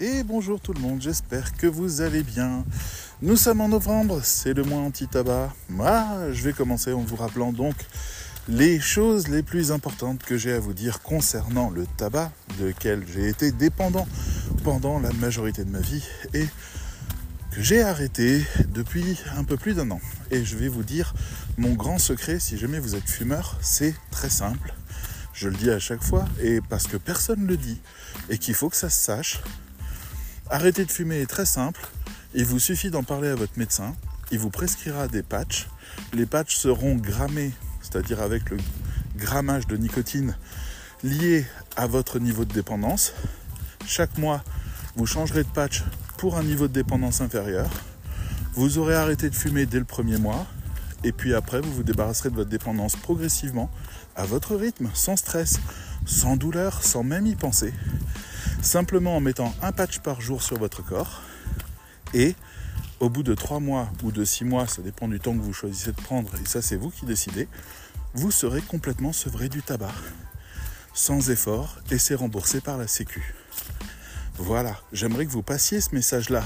Et bonjour tout le monde, j'espère que vous allez bien. Nous sommes en novembre, c'est le mois anti-tabac. Moi, je vais commencer en vous rappelant donc les choses les plus importantes que j'ai à vous dire concernant le tabac, lequel j'ai été dépendant pendant la majorité de ma vie et que j'ai arrêté depuis un peu plus d'un an. Et je vais vous dire mon grand secret, si jamais vous êtes fumeur, c'est très simple. Je le dis à chaque fois, et parce que personne ne le dit, et qu'il faut que ça se sache. Arrêter de fumer est très simple. Il vous suffit d'en parler à votre médecin. Il vous prescrira des patchs. Les patchs seront grammés c'est-à-dire avec le grammage de nicotine lié à votre niveau de dépendance. Chaque mois, vous changerez de patch pour un niveau de dépendance inférieur. Vous aurez arrêté de fumer dès le premier mois. Et puis après, vous vous débarrasserez de votre dépendance progressivement, à votre rythme, sans stress, sans douleur, sans même y penser. Simplement en mettant un patch par jour sur votre corps. Et au bout de 3 mois ou de 6 mois, ça dépend du temps que vous choisissez de prendre, et ça c'est vous qui décidez, vous serez complètement sevré du tabac, sans effort, et c'est remboursé par la Sécu. Voilà, j'aimerais que vous passiez ce message-là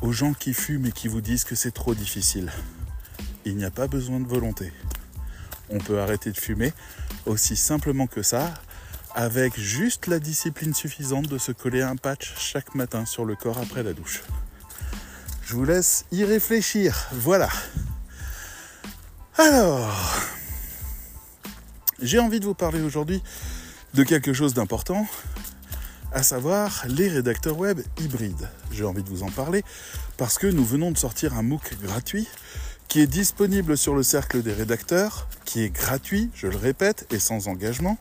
aux gens qui fument et qui vous disent que c'est trop difficile. Il n'y a pas besoin de volonté. On peut arrêter de fumer aussi simplement que ça, avec juste la discipline suffisante de se coller un patch chaque matin sur le corps après la douche. Je vous laisse y réfléchir. Voilà. Alors, j'ai envie de vous parler aujourd'hui de quelque chose d'important, à savoir les rédacteurs web hybrides. J'ai envie de vous en parler parce que nous venons de sortir un MOOC gratuit qui est disponible sur le cercle des rédacteurs, qui est gratuit, je le répète, et sans engagement,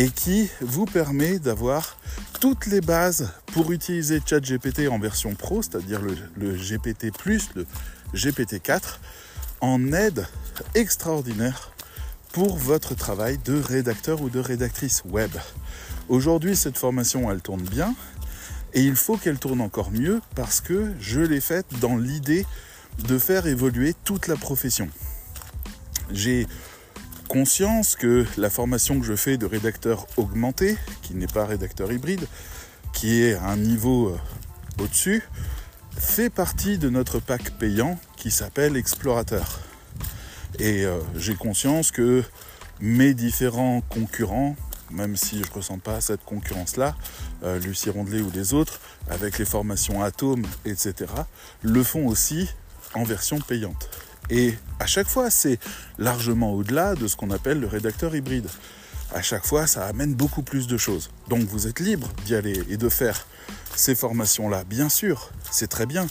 et qui vous permet d'avoir toutes les bases pour utiliser ChatGPT en version pro, c'est-à-dire le, GPT, le GPT-4, en aide extraordinaire pour votre travail de rédacteur ou de rédactrice web. Aujourd'hui, cette formation, elle tourne bien et il faut qu'elle tourne encore mieux parce que je l'ai faite dans l'idée de faire évoluer toute la profession. J'ai conscience que la formation que je fais de rédacteur augmenté, qui n'est pas rédacteur hybride, qui est à un niveau euh, au-dessus, fait partie de notre pack payant qui s'appelle Explorateur. Et euh, j'ai conscience que mes différents concurrents, même si je ne ressens pas cette concurrence-là, euh, Lucie Rondelet ou les autres, avec les formations Atome, etc., le font aussi en version payante. Et à chaque fois, c'est largement au-delà de ce qu'on appelle le rédacteur hybride. À chaque fois, ça amène beaucoup plus de choses. Donc vous êtes libre d'y aller et de faire ces formations-là. Bien sûr, c'est très bien.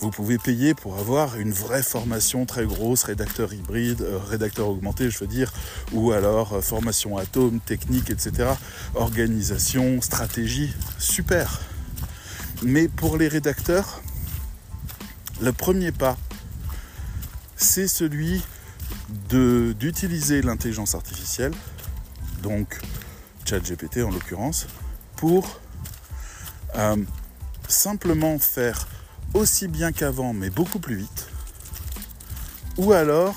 Vous pouvez payer pour avoir une vraie formation très grosse, rédacteur hybride, euh, rédacteur augmenté, je veux dire, ou alors euh, formation atome, technique, etc. Organisation, stratégie, super. Mais pour les rédacteurs, le premier pas c'est celui d'utiliser l'intelligence artificielle, donc ChatGPT en l'occurrence, pour euh, simplement faire aussi bien qu'avant, mais beaucoup plus vite, ou alors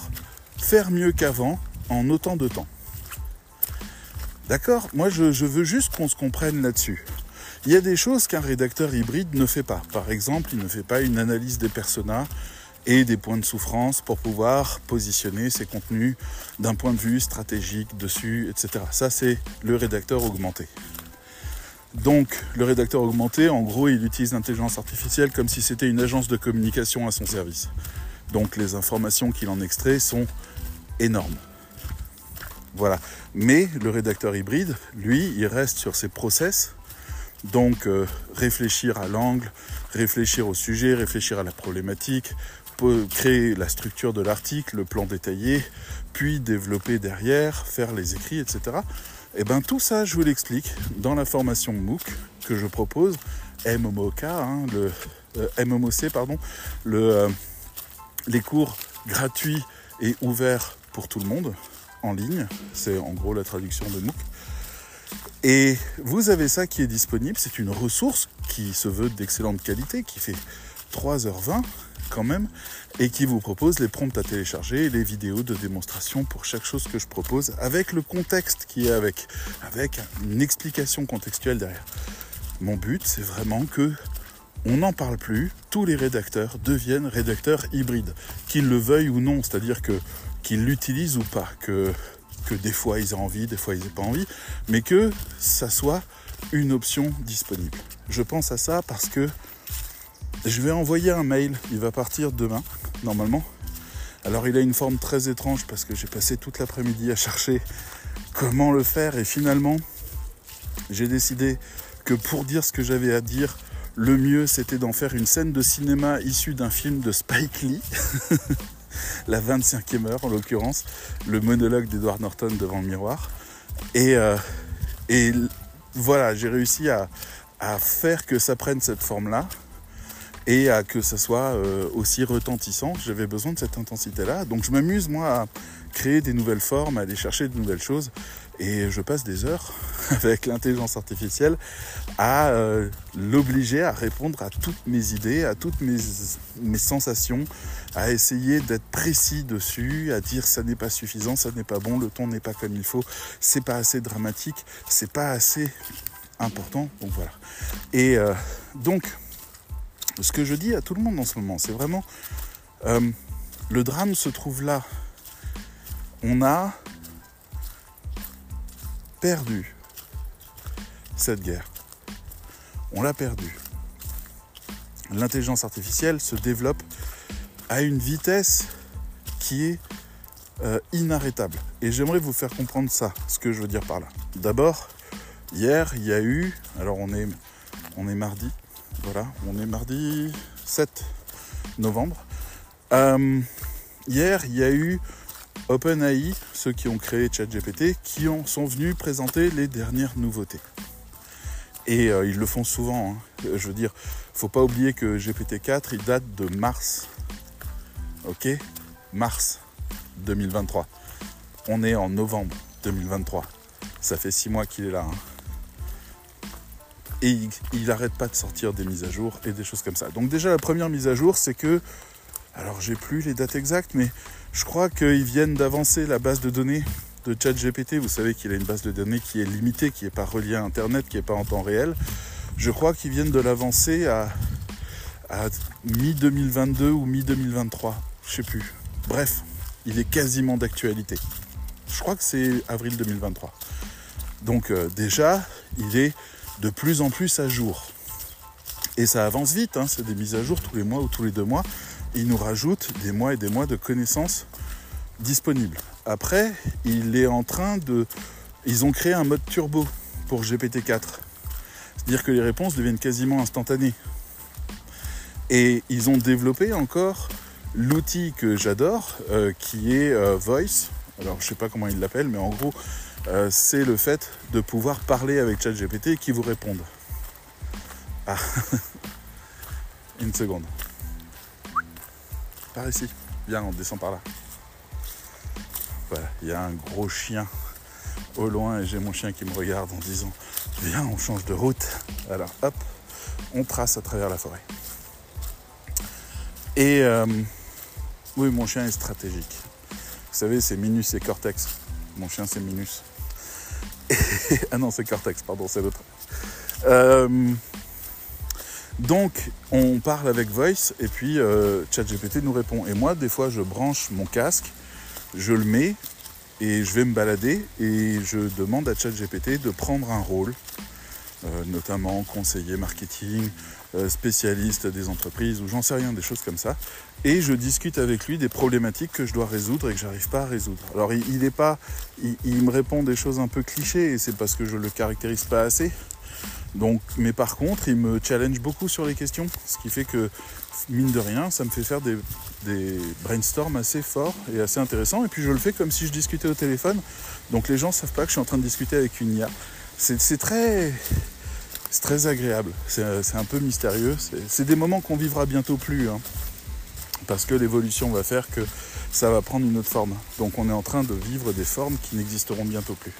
faire mieux qu'avant en autant de temps. D'accord? Moi, je, je, veux juste qu'on se comprenne là-dessus. Il y a des choses qu'un rédacteur hybride ne fait pas. Par exemple, il ne fait pas une analyse des personas et des points de souffrance pour pouvoir positionner ses contenus d'un point de vue stratégique dessus, etc. Ça, c'est le rédacteur augmenté. Donc, le rédacteur augmenté, en gros, il utilise l'intelligence artificielle comme si c'était une agence de communication à son service. Donc, les informations qu'il en extrait sont énormes. Voilà. Mais le rédacteur hybride, lui, il reste sur ses process. Donc, euh, réfléchir à l'angle, réfléchir au sujet, réfléchir à la problématique, créer la structure de l'article, le plan détaillé, puis développer derrière, faire les écrits, etc. Et eh bien tout ça, je vous l'explique dans la formation MOOC que je propose, MMOK, hein, le, euh, pardon, euh, les cours gratuits et ouverts pour tout le monde en ligne. C'est en gros la traduction de MOOC. Et vous avez ça qui est disponible. C'est une ressource qui se veut d'excellente qualité, qui fait 3h20 quand même, et qui vous propose les prompts à télécharger les vidéos de démonstration pour chaque chose que je propose, avec le contexte qui est avec, avec une explication contextuelle derrière. Mon but, c'est vraiment que on n'en parle plus, tous les rédacteurs deviennent rédacteurs hybrides, qu'ils le veuillent ou non, c'est-à-dire que qu'ils l'utilisent ou pas, que, que des fois ils aient envie, des fois ils n'aient pas envie, mais que ça soit une option disponible. Je pense à ça parce que je vais envoyer un mail, il va partir demain, normalement. Alors il a une forme très étrange parce que j'ai passé toute l'après-midi à chercher comment le faire et finalement j'ai décidé que pour dire ce que j'avais à dire, le mieux c'était d'en faire une scène de cinéma issue d'un film de Spike Lee, la 25e heure en l'occurrence, le monologue d'Edward Norton devant le miroir. Et, euh, voilà, j'ai réussi à faire que ça prenne cette forme-là et à que ça soit euh, aussi retentissant. J'avais besoin de cette intensité-là. Donc je m'amuse, moi, à créer des nouvelles formes, à aller chercher de nouvelles choses. Et je passe des heures avec l'intelligence artificielle à euh, l'obliger à répondre à toutes mes idées, à toutes mes, mes sensations, à essayer d'être précis dessus, à dire ça n'est pas suffisant, ça n'est pas bon, le ton n'est pas comme il faut, c'est pas assez dramatique, c'est pas assez important. Donc voilà. Et euh, donc, ce que je dis à tout le monde en ce moment, c'est vraiment euh, le drame se trouve là. On a perdu cette guerre. On l'a perdu. L'intelligence artificielle se développe à une vitesse qui est euh, inarrêtable. Et j'aimerais vous faire comprendre ça, ce que je veux dire par là. D'abord, hier, il y a eu, alors on est, on est mardi, voilà, on est mardi 7 novembre. Euh, hier, il y a eu OpenAI, ceux qui ont créé ChatGPT, qui ont, sont venus présenter les dernières nouveautés. Et euh, ils le font souvent. Hein. Je veux dire, faut pas oublier que GPT-4, il date de mars. Ok? Mars 2023. On est en novembre 2023. Ça fait six mois qu'il est là. Hein et il n'arrête pas de sortir des mises à jour et des choses comme ça. Donc déjà la première mise à jour, c'est que, alors j'ai plus les dates exactes, mais je crois qu'ils viennent d'avancer la base de données de ChatGPT. Vous savez qu'il a une base de données qui est limitée, qui n'est pas reliée à Internet, qui n'est pas en temps réel. Je crois qu'ils viennent de l'avancer à, à mi-2022 ou mi-2023. Je sais plus. Bref, il est quasiment d'actualité. Je crois que c'est avril 2023. Donc euh, déjà, il est de plus en plus à jour. Et ça avance vite, hein, c'est des mises à jour tous les mois ou tous les deux mois. Ils nous rajoutent des mois et des mois de connaissances disponibles. Après, il est en train de. Ils ont créé un mode turbo pour GPT-4. C'est-à-dire que les réponses deviennent quasiment instantanées. Et ils ont développé encore l'outil que j'adore, euh, qui est euh, Voice. Alors je sais pas comment ils l'appellent, mais en gros, euh, c'est le fait de pouvoir parler avec ChatGPT et qui vous réponde. Ah, une seconde. Par ici. Viens, on descend par là. Voilà, il y a un gros chien au loin et j'ai mon chien qui me regarde en disant Viens, on change de route. Alors, hop, on trace à travers la forêt. Et euh, oui, mon chien est stratégique. Vous savez, c'est Minus et Cortex. Mon chien, c'est Minus. ah non, c'est Cortex, pardon, c'est l'autre. Euh, donc, on parle avec Voice et puis euh, ChatGPT nous répond. Et moi, des fois, je branche mon casque, je le mets et je vais me balader et je demande à ChatGPT de prendre un rôle, notamment conseiller marketing, spécialiste des entreprises ou j'en sais rien, des choses comme ça et je discute avec lui des problématiques que je dois résoudre et que j'arrive pas à résoudre. Alors il, est pas, il, me répond des choses un peu clichés et c'est parce que je le caractérise pas assez. Donc, mais par contre, il me challenge beaucoup sur les questions, ce qui fait que mine de rien, ça me fait faire des, des brainstorms assez forts et assez intéressants. Et puis je le fais comme si je discutais au téléphone. Donc les gens savent pas que je suis en train de discuter avec une IA. C'est très, agréable. C'est un peu mystérieux. C'est des moments qu'on vivra bientôt plus. Hein parce que l'évolution va faire que ça va prendre une autre forme. Donc on est en train de vivre des formes qui n'existeront bientôt plus.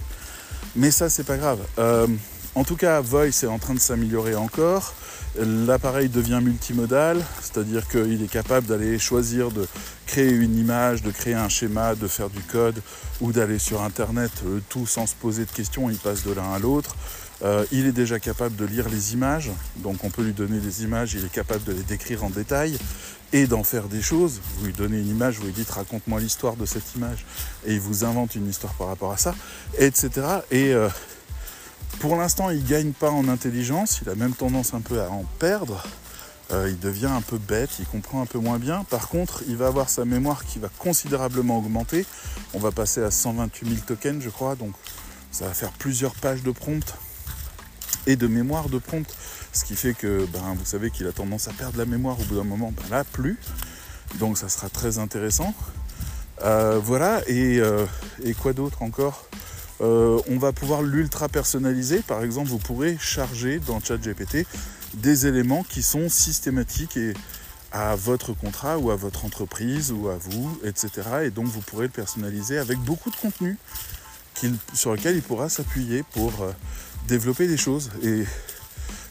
Mais ça, c'est pas grave. Euh, en tout cas, Voice est en train de s'améliorer encore. L'appareil devient multimodal, c'est-à-dire qu'il est capable d'aller choisir de créer une image, de créer un schéma, de faire du code ou d'aller sur Internet, tout sans se poser de questions, il passe de l'un à l'autre. Euh, il est déjà capable de lire les images, donc on peut lui donner des images, il est capable de les décrire en détail et d'en faire des choses. Vous lui donnez une image, vous lui dites raconte-moi l'histoire de cette image, et il vous invente une histoire par rapport à ça, etc. Et euh, pour l'instant, il ne gagne pas en intelligence, il a même tendance un peu à en perdre. Euh, il devient un peu bête, il comprend un peu moins bien. Par contre, il va avoir sa mémoire qui va considérablement augmenter. On va passer à 128 000 tokens, je crois, donc ça va faire plusieurs pages de prompt et de mémoire de prompt. Ce qui fait que ben, vous savez qu'il a tendance à perdre la mémoire au bout d'un moment. Ben là, plus. Donc ça sera très intéressant. Euh, voilà, euh, et, quoi d'autre encore? Euh, On va pouvoir l'ultra personnaliser. Par exemple, vous pourrez charger dans ChatGPT des éléments qui sont systématiques et à votre contrat ou à votre entreprise ou à vous, etc. Et donc vous pourrez le personnaliser avec beaucoup de contenu sur lequel il pourra s'appuyer pour développer des choses. Et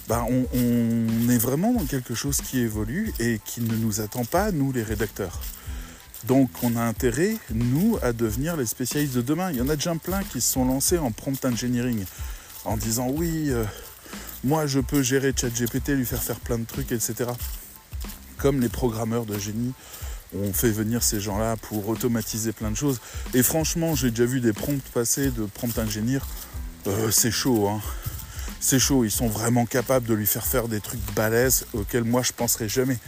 bah, on, est vraiment dans quelque chose qui évolue et qui ne nous attend pas, nous les rédacteurs. Donc on a intérêt, nous, à devenir les spécialistes de demain. Il y en a déjà plein qui se sont lancés en prompt engineering, en disant oui, euh, moi je peux gérer ChatGPT, lui faire faire plein de trucs, etc. Comme les programmeurs de génie ont fait venir ces gens-là pour automatiser plein de choses. Et franchement, j'ai déjà vu des prompts passer de prompt euh, c'est chaud. Hein. C'est chaud. Ils sont vraiment capables de lui faire faire des trucs balèzes auxquels moi je penserais jamais.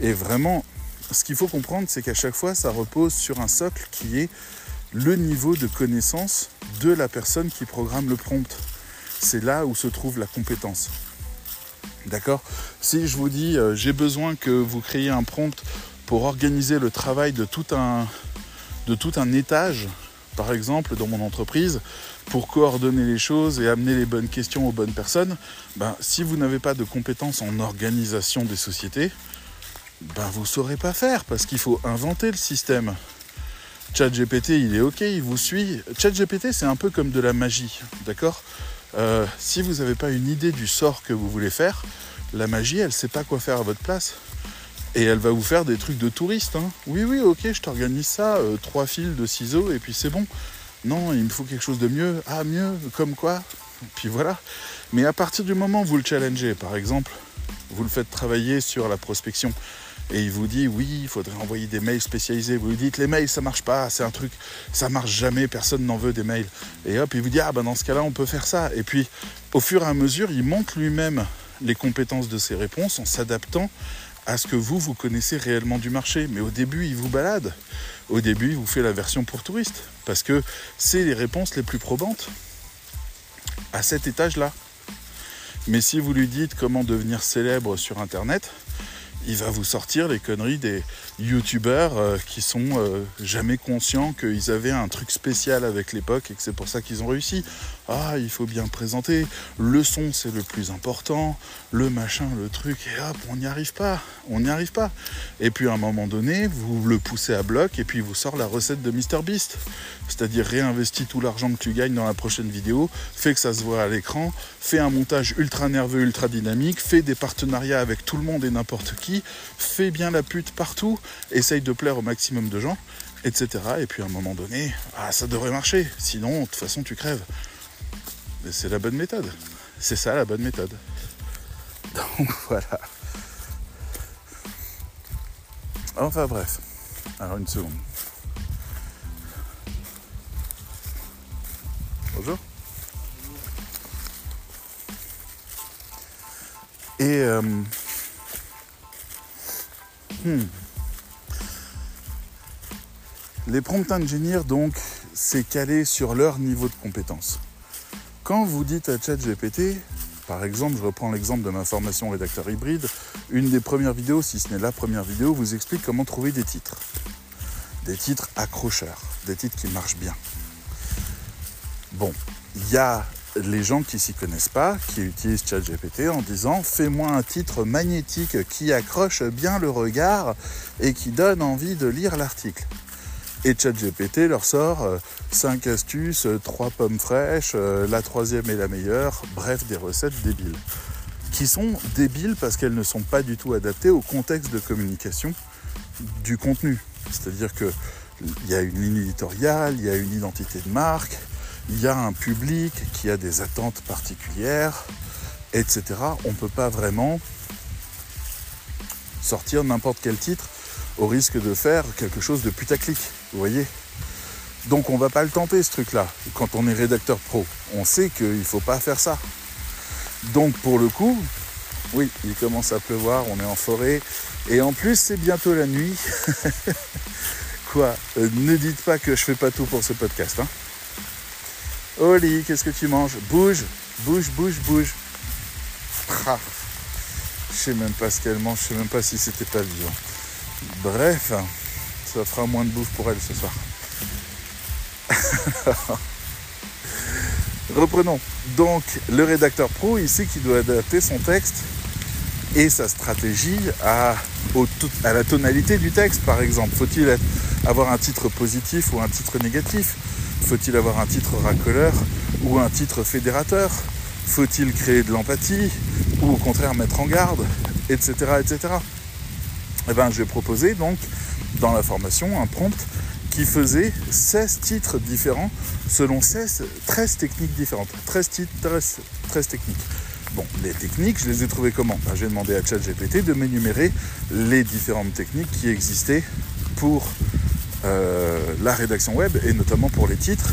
Et vraiment, ce qu'il faut comprendre, c'est qu'à chaque fois, ça repose sur un socle qui est le niveau de connaissance de la personne qui programme le prompt. C'est là où se trouve la compétence. D'accord? Si je vous dis, euh, j'ai besoin que vous créiez un prompt pour organiser le travail de tout un, de tout un étage, par exemple, dans mon entreprise, pour coordonner les choses et amener les bonnes questions aux bonnes personnes, ben, si vous n'avez pas de compétences en organisation des sociétés, ben, vous ne saurez pas faire parce qu'il faut inventer le système. ChatGPT, il est OK, il vous suit. ChatGPT, c'est un peu comme de la magie, d'accord? Euh, Si vous n'avez pas une idée du sort que vous voulez faire, la magie, elle ne sait pas quoi faire à votre place. Et elle va vous faire des trucs de touriste. Hein. Oui, oui, ok, je t'organise ça, euh, trois fils de ciseaux, et puis c'est bon. Non, il me faut quelque chose de mieux. Ah, mieux, comme quoi? Puis voilà. Mais à partir du moment où vous le challengez, par exemple, vous le faites travailler sur la prospection, et il vous dit oui, il faudrait envoyer des mails spécialisés. Vous lui dites les mails ça marche pas, c'est un truc, ça marche jamais, personne n'en veut des mails. Et hop, il vous dit ah ben dans ce cas-là on peut faire ça. Et puis au fur et à mesure, il monte lui-même les compétences de ses réponses en s'adaptant à ce que vous, vous connaissez réellement du marché. Mais au début, il vous balade. Au début, il vous fait la version pour touristes. Parce que c'est les réponses les plus probantes à cet étage-là. Mais si vous lui dites comment devenir célèbre sur Internet, il va vous sortir les conneries des youtubeurs euh, qui sont euh, jamais conscients qu'ils avaient un truc spécial avec l'époque et que c'est pour ça qu'ils ont réussi. Ah, il faut bien présenter, le son c'est le plus important, le machin, le truc, et hop, on n'y arrive pas, on n'y arrive pas. Et puis à un moment donné, vous le poussez à bloc et puis il vous sort la recette de MrBeast. C'est-à-dire réinvestis tout l'argent que tu gagnes dans la prochaine vidéo, fais que ça se voit à l'écran, fais un montage ultra nerveux, ultra dynamique, fais des partenariats avec tout le monde et n'importe qui, fais bien la pute partout, essaye de plaire au maximum de gens, etc. Et puis à un moment donné, ah, ça devrait marcher, sinon de toute façon tu crèves. C'est la bonne méthode. C'est ça la bonne méthode. Donc voilà. Enfin bref. Alors une seconde. Bonjour. Et euh, hmm. Les prompt engineers, donc, c'est calé sur leur niveau de compétence. Quand vous dites à ChatGPT, par exemple, je reprends l'exemple de ma formation rédacteur hybride, une des premières vidéos, si ce n'est la première vidéo, vous explique comment trouver des titres. Des titres accrocheurs, des titres qui marchent bien. Bon, il y a les gens qui s'y connaissent pas, qui utilisent ChatGPT en disant fais-moi un titre magnétique qui accroche bien le regard et qui donne envie de lire l'article. Et ChatGPT leur sort 5 euh, astuces, 3 euh, pommes fraîches, euh, la troisième est la meilleure, bref, des recettes débiles. Qui sont débiles parce qu'elles ne sont pas du tout adaptées au contexte de communication du contenu. C'est-à-dire qu'il y a une ligne éditoriale, il y a une identité de marque, il y a un public qui a des attentes particulières, etc. On ne peut pas vraiment sortir n'importe quel titre au risque de faire quelque chose de putaclic, vous voyez Donc on va pas le tenter ce truc-là. Quand on est rédacteur pro, on sait qu'il faut pas faire ça. Donc pour le coup, oui, il commence à pleuvoir, on est en forêt, et en plus c'est bientôt la nuit. Quoi euh, Ne dites pas que je fais pas tout pour ce podcast. Hein Oli, qu'est-ce que tu manges? Bouge, bouge, bouge, bouge. Je sais même pas ce qu'elle mange, je sais même pas si c'était pas vivant. Bref, ça fera moins de bouffe pour elle ce soir. Reprenons. Donc, le rédacteur pro, il sait qu'il doit adapter son texte et sa stratégie à, à la tonalité du texte, par exemple. Faut-il avoir un titre positif ou un titre négatif? Faut-il avoir un titre racoleur ou un titre fédérateur? Faut-il créer de l'empathie ou au contraire mettre en garde Etc. etc. Eh ben, je vais proposer donc dans la formation un prompt qui faisait 16 titres différents selon 16, 13 techniques différentes. 13 titres, 13, techniques. Bon, les techniques, je les ai trouvées comment? Ben, J'ai demandé à ChatGPT de m'énumérer les différentes techniques qui existaient pour euh, la rédaction web et notamment pour les titres.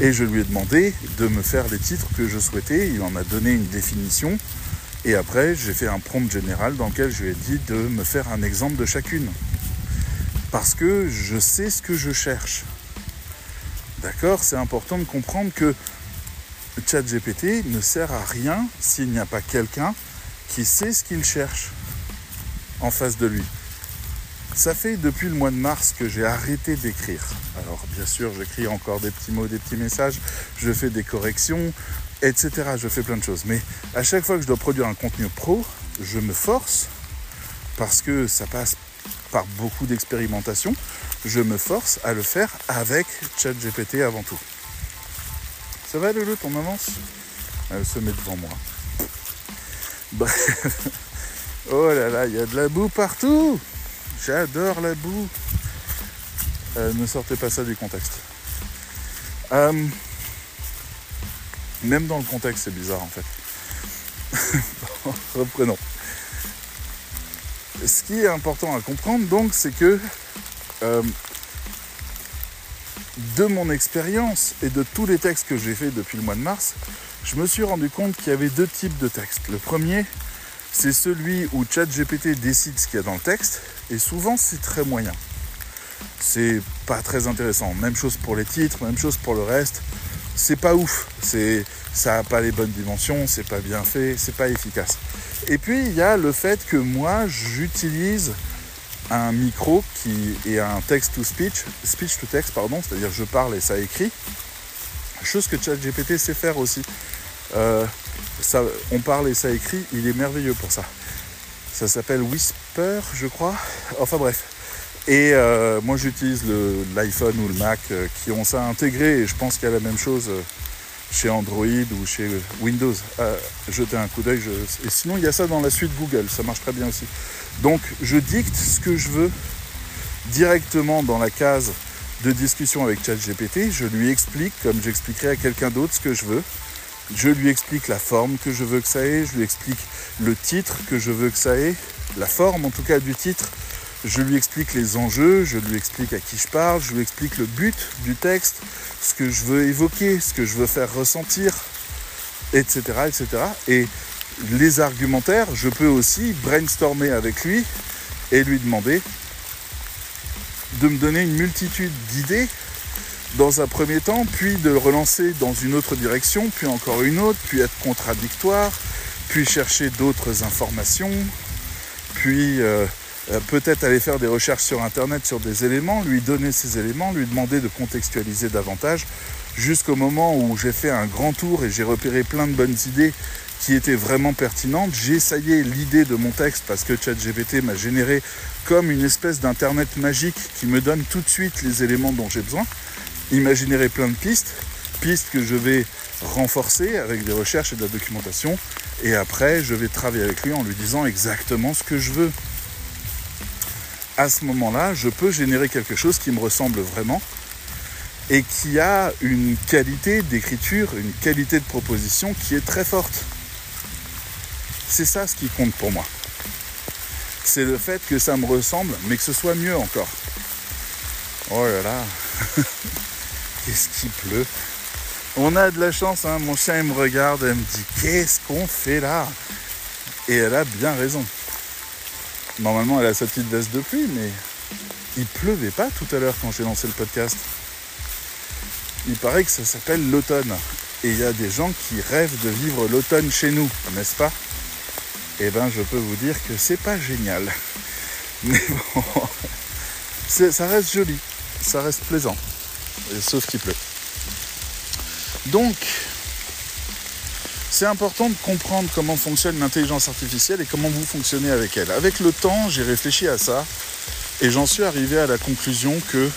Et je lui ai demandé de me faire les titres que je souhaitais. Il en a donné une définition. Et après, j'ai fait un prompt général dans lequel je lui ai dit de me faire un exemple de chacune. Parce que je sais ce que je cherche. D'accord C'est important de comprendre que ChatGPT ne sert à rien s'il n'y a pas quelqu'un qui sait ce qu'il cherche en face de lui. Ça fait depuis le mois de mars que j'ai arrêté d'écrire. Alors bien sûr, j'écris encore des petits mots, des petits messages, je fais des corrections, etc. Je fais plein de choses. Mais à chaque fois que je dois produire un contenu pro, je me force, parce que ça passe par beaucoup d'expérimentation, je me force à le faire avec ChatGPT avant tout. Ça va Loulou, on avance? Elle se met devant moi. Bref. Oh là là, il y a de la boue partout J'adore la boue euh, Ne sortez pas ça du contexte. Euh, même dans le contexte, c'est bizarre en fait. reprenons. Ce qui est important à comprendre donc, c'est que euh, de mon expérience et de tous les textes que j'ai faits depuis le mois de mars, je me suis rendu compte qu'il y avait deux types de textes. Le premier, c'est celui où ChatGPT décide ce qu'il y a dans le texte, et souvent c'est très moyen. C'est pas très intéressant. Même chose pour les titres, même chose pour le reste c'est pas ouf. C'est, ça n'a pas les bonnes dimensions, c'est pas bien fait, c'est pas efficace. Et puis il y a le fait que moi j'utilise un micro qui est un text to speech, speech to text pardon, c'est-à-dire je parle et ça écrit. Chose que ChatGPT sait faire aussi. Euh, on parle et ça écrit, il est merveilleux pour ça. Ça s'appelle Whisper, je crois. Enfin bref, et euh, moi j'utilise l'iPhone ou le Mac euh, qui ont ça intégré et je pense qu'il y a la même chose euh, chez Android ou chez Windows. jetez un coup d'œil. Et sinon il y a ça dans la suite Google, ça marche très bien aussi. Donc je dicte ce que je veux directement dans la case de discussion avec ChatGPT. Je lui explique, comme j'expliquerai à quelqu'un d'autre, ce que je veux. Je lui explique la forme que je veux que ça ait, je lui explique le titre que je veux que ça ait, la forme en tout cas du titre, je lui explique les enjeux, je lui explique à qui je parle, je lui explique le but du texte, ce que je veux évoquer, ce que je veux faire ressentir, etc. etc. Et les argumentaires, je peux aussi brainstormer avec lui et lui demander de me donner une multitude d'idées dans un premier temps, puis de le relancer dans une autre direction, puis encore une autre, puis être contradictoire, puis chercher d'autres informations, puis euh, euh, peut-être aller faire des recherches sur Internet sur des éléments, lui donner ces éléments, lui demander de contextualiser davantage, jusqu'au moment où j'ai fait un grand tour et j'ai repéré plein de bonnes idées qui étaient vraiment pertinentes. J'ai essayé l'idée de mon texte parce que ChatGPT m'a généré comme une espèce d'Internet magique qui me donne tout de suite les éléments dont j'ai besoin. Il m'a généré plein de pistes, pistes que je vais renforcer avec des recherches et de la documentation. Et après, je vais travailler avec lui en lui disant exactement ce que je veux à ce moment-là, je peux générer quelque chose qui me ressemble vraiment et qui a une qualité d'écriture, une qualité de proposition qui est très forte. C'est ça ce qui compte pour moi. C'est le fait que ça me ressemble, mais que ce soit mieux encore. Oh là là, qu'est-ce qui pleut On a de la chance, hein. mon chien me regarde, elle me dit qu'est-ce qu'on fait là? Et elle a bien raison. Normalement elle a sa petite veste de pluie, mais il pleuvait pas tout à l'heure quand j'ai lancé le podcast. Il paraît que ça s'appelle l'automne. Et il y a des gens qui rêvent de vivre l'automne chez nous, n'est-ce pas? Eh bien, je peux vous dire que c'est pas génial. Mais bon, ça reste joli, ça reste plaisant. Sauf qu'il pleut. Donc, c'est important de comprendre comment fonctionne l'intelligence artificielle et comment vous fonctionnez avec elle. Avec le temps, j'ai réfléchi à ça et j'en suis arrivé à la conclusion que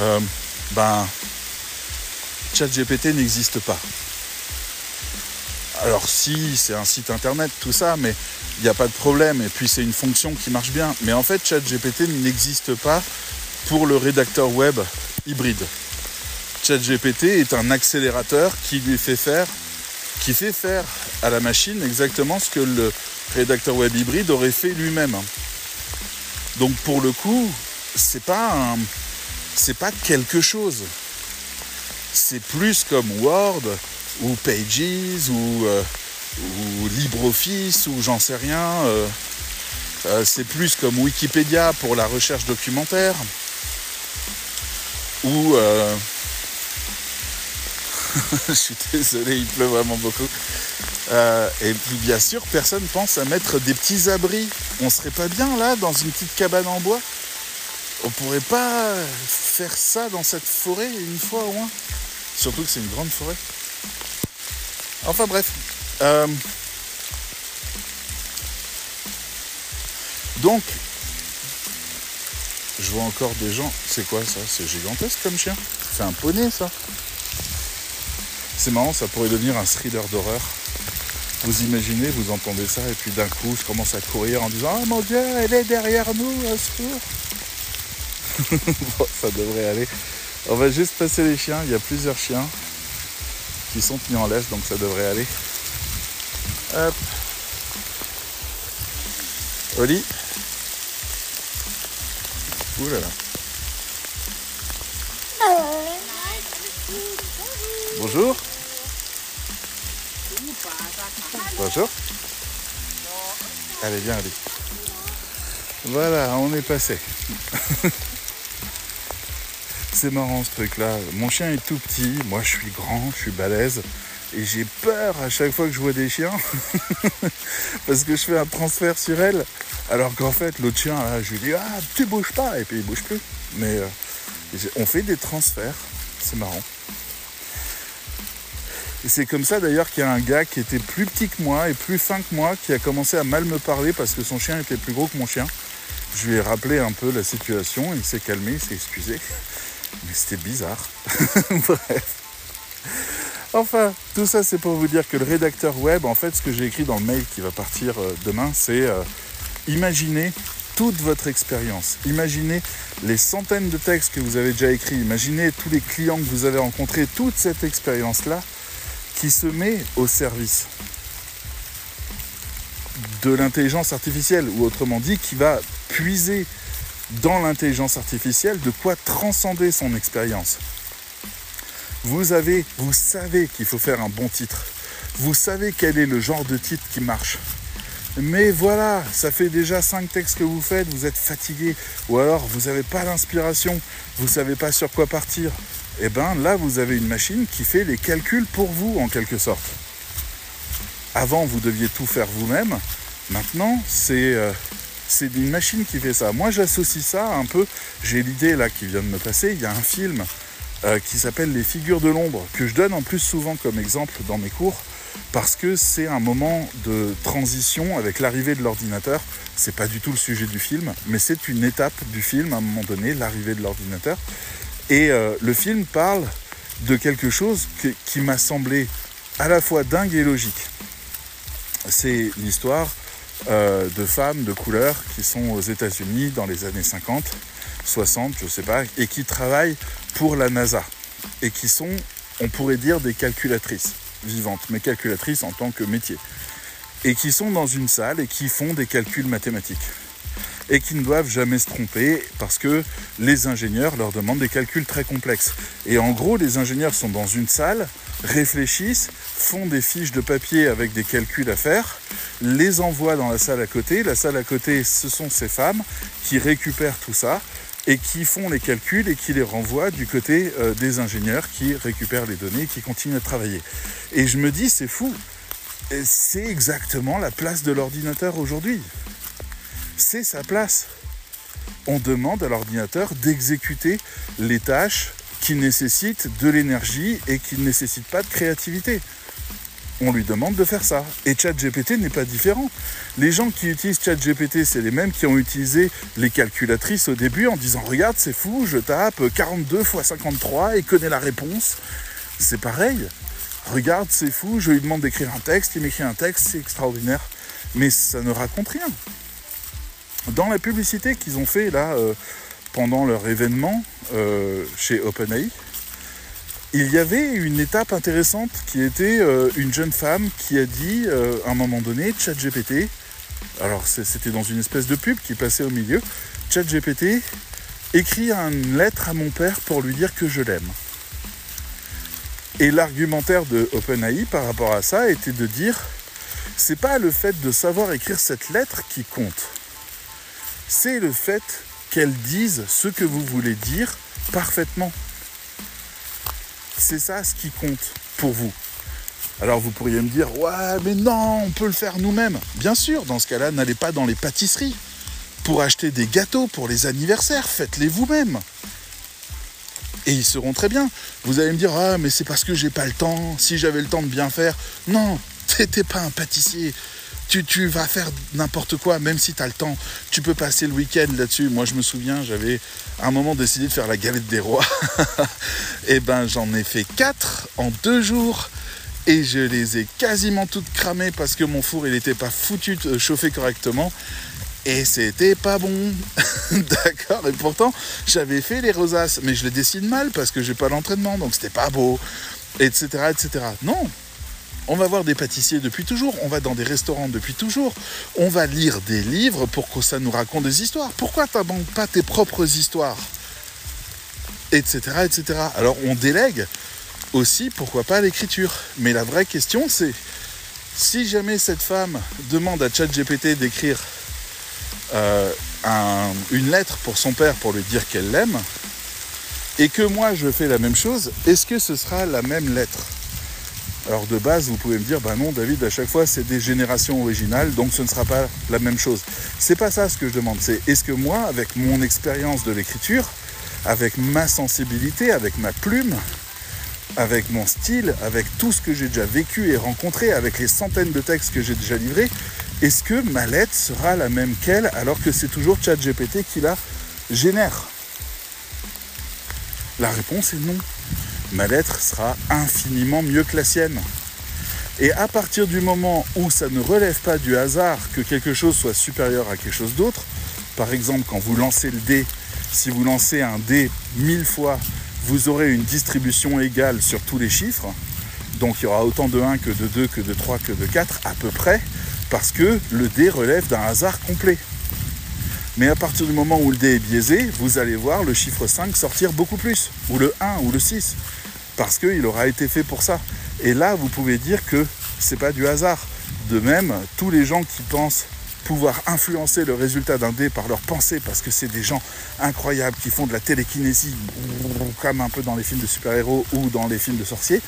euh, ben, ChatGPT n'existe pas. Alors si, c'est un site internet, tout ça, mais il n'y a pas de problème. Et puis c'est une fonction qui marche bien. Mais en fait, ChatGPT n'existe pas pour le rédacteur web hybride. ChatGPT est un accélérateur qui lui fait faire, qui fait faire à la machine exactement ce que le rédacteur web hybride aurait fait lui-même. Donc pour le coup, c'est pas pas quelque chose. C'est plus comme Word ou Pages ou, euh, LibreOffice ou j'en sais rien. Euh, euh, c'est plus comme Wikipédia pour la recherche documentaire. Ou je suis désolé, il pleut vraiment beaucoup. Euh, et puis bien sûr, personne pense à mettre des petits abris. On serait pas bien là, dans une petite cabane en bois On pourrait pas faire ça dans cette forêt une fois au moins Surtout que c'est une grande forêt. Enfin bref. Euh, donc, je vois encore des gens. C'est quoi ça? C'est gigantesque comme chien. C'est un poney ça. C'est marrant, ça pourrait devenir un thriller d'horreur. Vous imaginez, vous entendez ça, et puis d'un coup, je commence à courir en disant Oh mon Dieu, elle est derrière nous, à secours ça devrait aller. On va juste passer les chiens. Il y a plusieurs chiens qui sont tenus en laisse, donc ça devrait aller. Hop. Oli. Ouh là là. Bonjour. Bonjour. Allez, viens, allez. Voilà, on est passé. C'est marrant ce truc-là. Mon chien est tout petit, moi je suis grand, je suis balèze. Et j'ai peur à chaque fois que je vois des chiens. Parce que je fais un transfert sur elle. Alors qu'en fait, l'autre chien, là, je lui dis Ah, tu bouges pas. Et puis il bouge plus. Mais euh, on fait des transferts. C'est marrant. Et c'est comme ça d'ailleurs qu'il y a un gars qui était plus petit que moi et plus fin que moi qui a commencé à mal me parler parce que son chien était plus gros que mon chien. Je lui ai rappelé un peu la situation, il s'est calmé, il s'est excusé. Mais c'était bizarre. Bref. Enfin, tout ça c'est pour vous dire que le rédacteur web, en fait ce que j'ai écrit dans le mail qui va partir euh, demain, c'est euh, imaginez toute votre expérience. Imaginez les centaines de textes que vous avez déjà écrits. Imaginez tous les clients que vous avez rencontrés, toute cette expérience-là qui se met au service de l'intelligence artificielle, ou autrement dit, qui va puiser dans l'intelligence artificielle de quoi transcender son expérience. Vous avez, vous savez qu'il faut faire un bon titre. Vous savez quel est le genre de titre qui marche. Mais voilà, ça fait déjà cinq textes que vous faites, vous êtes fatigué, ou alors vous n'avez pas l'inspiration, vous ne savez pas sur quoi partir, et eh bien là vous avez une machine qui fait les calculs pour vous en quelque sorte. Avant vous deviez tout faire vous-même, maintenant c'est euh, une machine qui fait ça. Moi j'associe ça un peu, j'ai l'idée là qui vient de me passer, il y a un film euh, qui s'appelle Les figures de l'ombre, que je donne en plus souvent comme exemple dans mes cours, parce que c'est un moment de transition avec l'arrivée de l'ordinateur. C'est pas du tout le sujet du film, mais c'est une étape du film à un moment donné, l'arrivée de l'ordinateur. Et euh, le film parle de quelque chose qui m'a semblé à la fois dingue et logique. C'est l'histoire euh, de femmes de couleur qui sont aux États-Unis dans les années 50 60, je sais pas, et qui travaillent pour la NASA et qui sont, on pourrait dire, des calculatrices vivantes, mais calculatrices en tant que métier, et qui sont dans une salle et qui font des calculs mathématiques et qui ne doivent jamais se tromper parce que les ingénieurs leur demandent des calculs très complexes. Et en gros, les ingénieurs sont dans une salle, réfléchissent, font des fiches de papier avec des calculs à faire, les envoient dans la salle à côté. La salle à côté, ce sont ces femmes qui récupèrent tout ça et qui font les calculs et qui les renvoient du côté euh, des ingénieurs qui récupèrent les données et qui continuent à travailler. Et je me dis, c'est fou. C'est exactement la place de l'ordinateur aujourd'hui. C'est sa place. On demande à l'ordinateur d'exécuter les tâches qui nécessitent de l'énergie et qui ne nécessitent pas de créativité on lui demande de faire ça. Et ChatGPT n'est pas différent. Les gens qui utilisent ChatGPT, c'est les mêmes qui ont utilisé les calculatrices au début en disant Regarde, c'est fou, je tape 42 x 53 et connais la réponse. C'est pareil. Regarde, c'est fou, je lui demande d'écrire un texte, il m'écrit un texte, c'est extraordinaire. Mais ça ne raconte rien. Dans la publicité qu'ils ont fait là euh, pendant leur événement euh, chez OpenAI, il y avait une étape intéressante qui était euh, une jeune femme qui a dit euh, à un moment donné, ChatGPT, alors c'était dans une espèce de pub qui passait au milieu, ChatGPT écrit une lettre à mon père pour lui dire que je l'aime. Et l'argumentaire de OpenAI par rapport à ça était de dire c'est pas le fait de savoir écrire cette lettre qui compte. C'est le fait qu'elle dise ce que vous voulez dire parfaitement. C'est ça ce qui compte pour vous. Alors vous pourriez me dire, ouais, mais non, on peut le faire nous-mêmes. Bien sûr, dans ce cas-là, n'allez pas dans les pâtisseries pour acheter des gâteaux pour les anniversaires, faites-les vous-même. Et ils seront très bien. Vous allez me dire, ah, mais c'est parce que j'ai pas le temps. Si j'avais le temps de bien faire. Non, t'étais pas un pâtissier tu, vas faire n'importe quoi, même si tu as le temps. Tu peux passer le week-end là-dessus. Moi, je me souviens, j'avais à un moment décidé de faire la galette des rois. et eh ben, j'en ai fait quatre en deux jours. Et je les ai quasiment toutes cramées parce que mon four, il n'était pas foutu de chauffer correctement. Et c'était pas bon. D'accord Et pourtant, j'avais fait les rosaces. Mais je les dessine mal parce que j'ai pas l'entraînement. Donc c'était pas beau. Etc. etc. Non, on va voir des pâtissiers depuis toujours, on va dans des restaurants depuis toujours, on va lire des livres pour que ça nous raconte des histoires. Pourquoi tu n'abandonnes pas tes propres histoires? Etc. etc. Alors on délègue aussi, pourquoi pas, l'écriture. Mais la vraie question c'est, si jamais cette femme demande à ChatGPT d'écrire euh, une lettre pour son père pour lui dire qu'elle l'aime, et que moi je fais la même chose, est-ce que ce sera la même lettre? Alors de base, vous pouvez me dire, ben non, David, à chaque fois, c'est des générations originales, donc ce ne sera pas la même chose. C'est pas ça ce que je demande. C'est est-ce que moi, avec mon expérience de l'écriture, avec ma sensibilité, avec ma plume, avec mon style, avec tout ce que j'ai déjà vécu et rencontré, avec les centaines de textes que j'ai déjà livrés, est-ce que ma lettre sera la même qu'elle alors que c'est toujours ChatGPT qui la génère? La réponse est non ma lettre sera infiniment mieux que la sienne. Et à partir du moment où ça ne relève pas du hasard que quelque chose soit supérieur à quelque chose d'autre, par exemple quand vous lancez le dé, si vous lancez un dé mille fois, vous aurez une distribution égale sur tous les chiffres. Donc il y aura autant de 1 que de 2, que de 3, que de 4 à peu près, parce que le dé relève d'un hasard complet. Mais à partir du moment où le dé est biaisé, vous allez voir le chiffre 5 sortir beaucoup plus, ou le 1, ou le 6 parce qu'il aura été fait pour ça. Et là, vous pouvez dire que c'est pas du hasard. De même, tous les gens qui pensent pouvoir influencer le résultat d'un dé par leur pensée, parce que c'est des gens incroyables qui font de la télékinésie, comme un peu dans les films de super-héros ou dans les films de sorciers,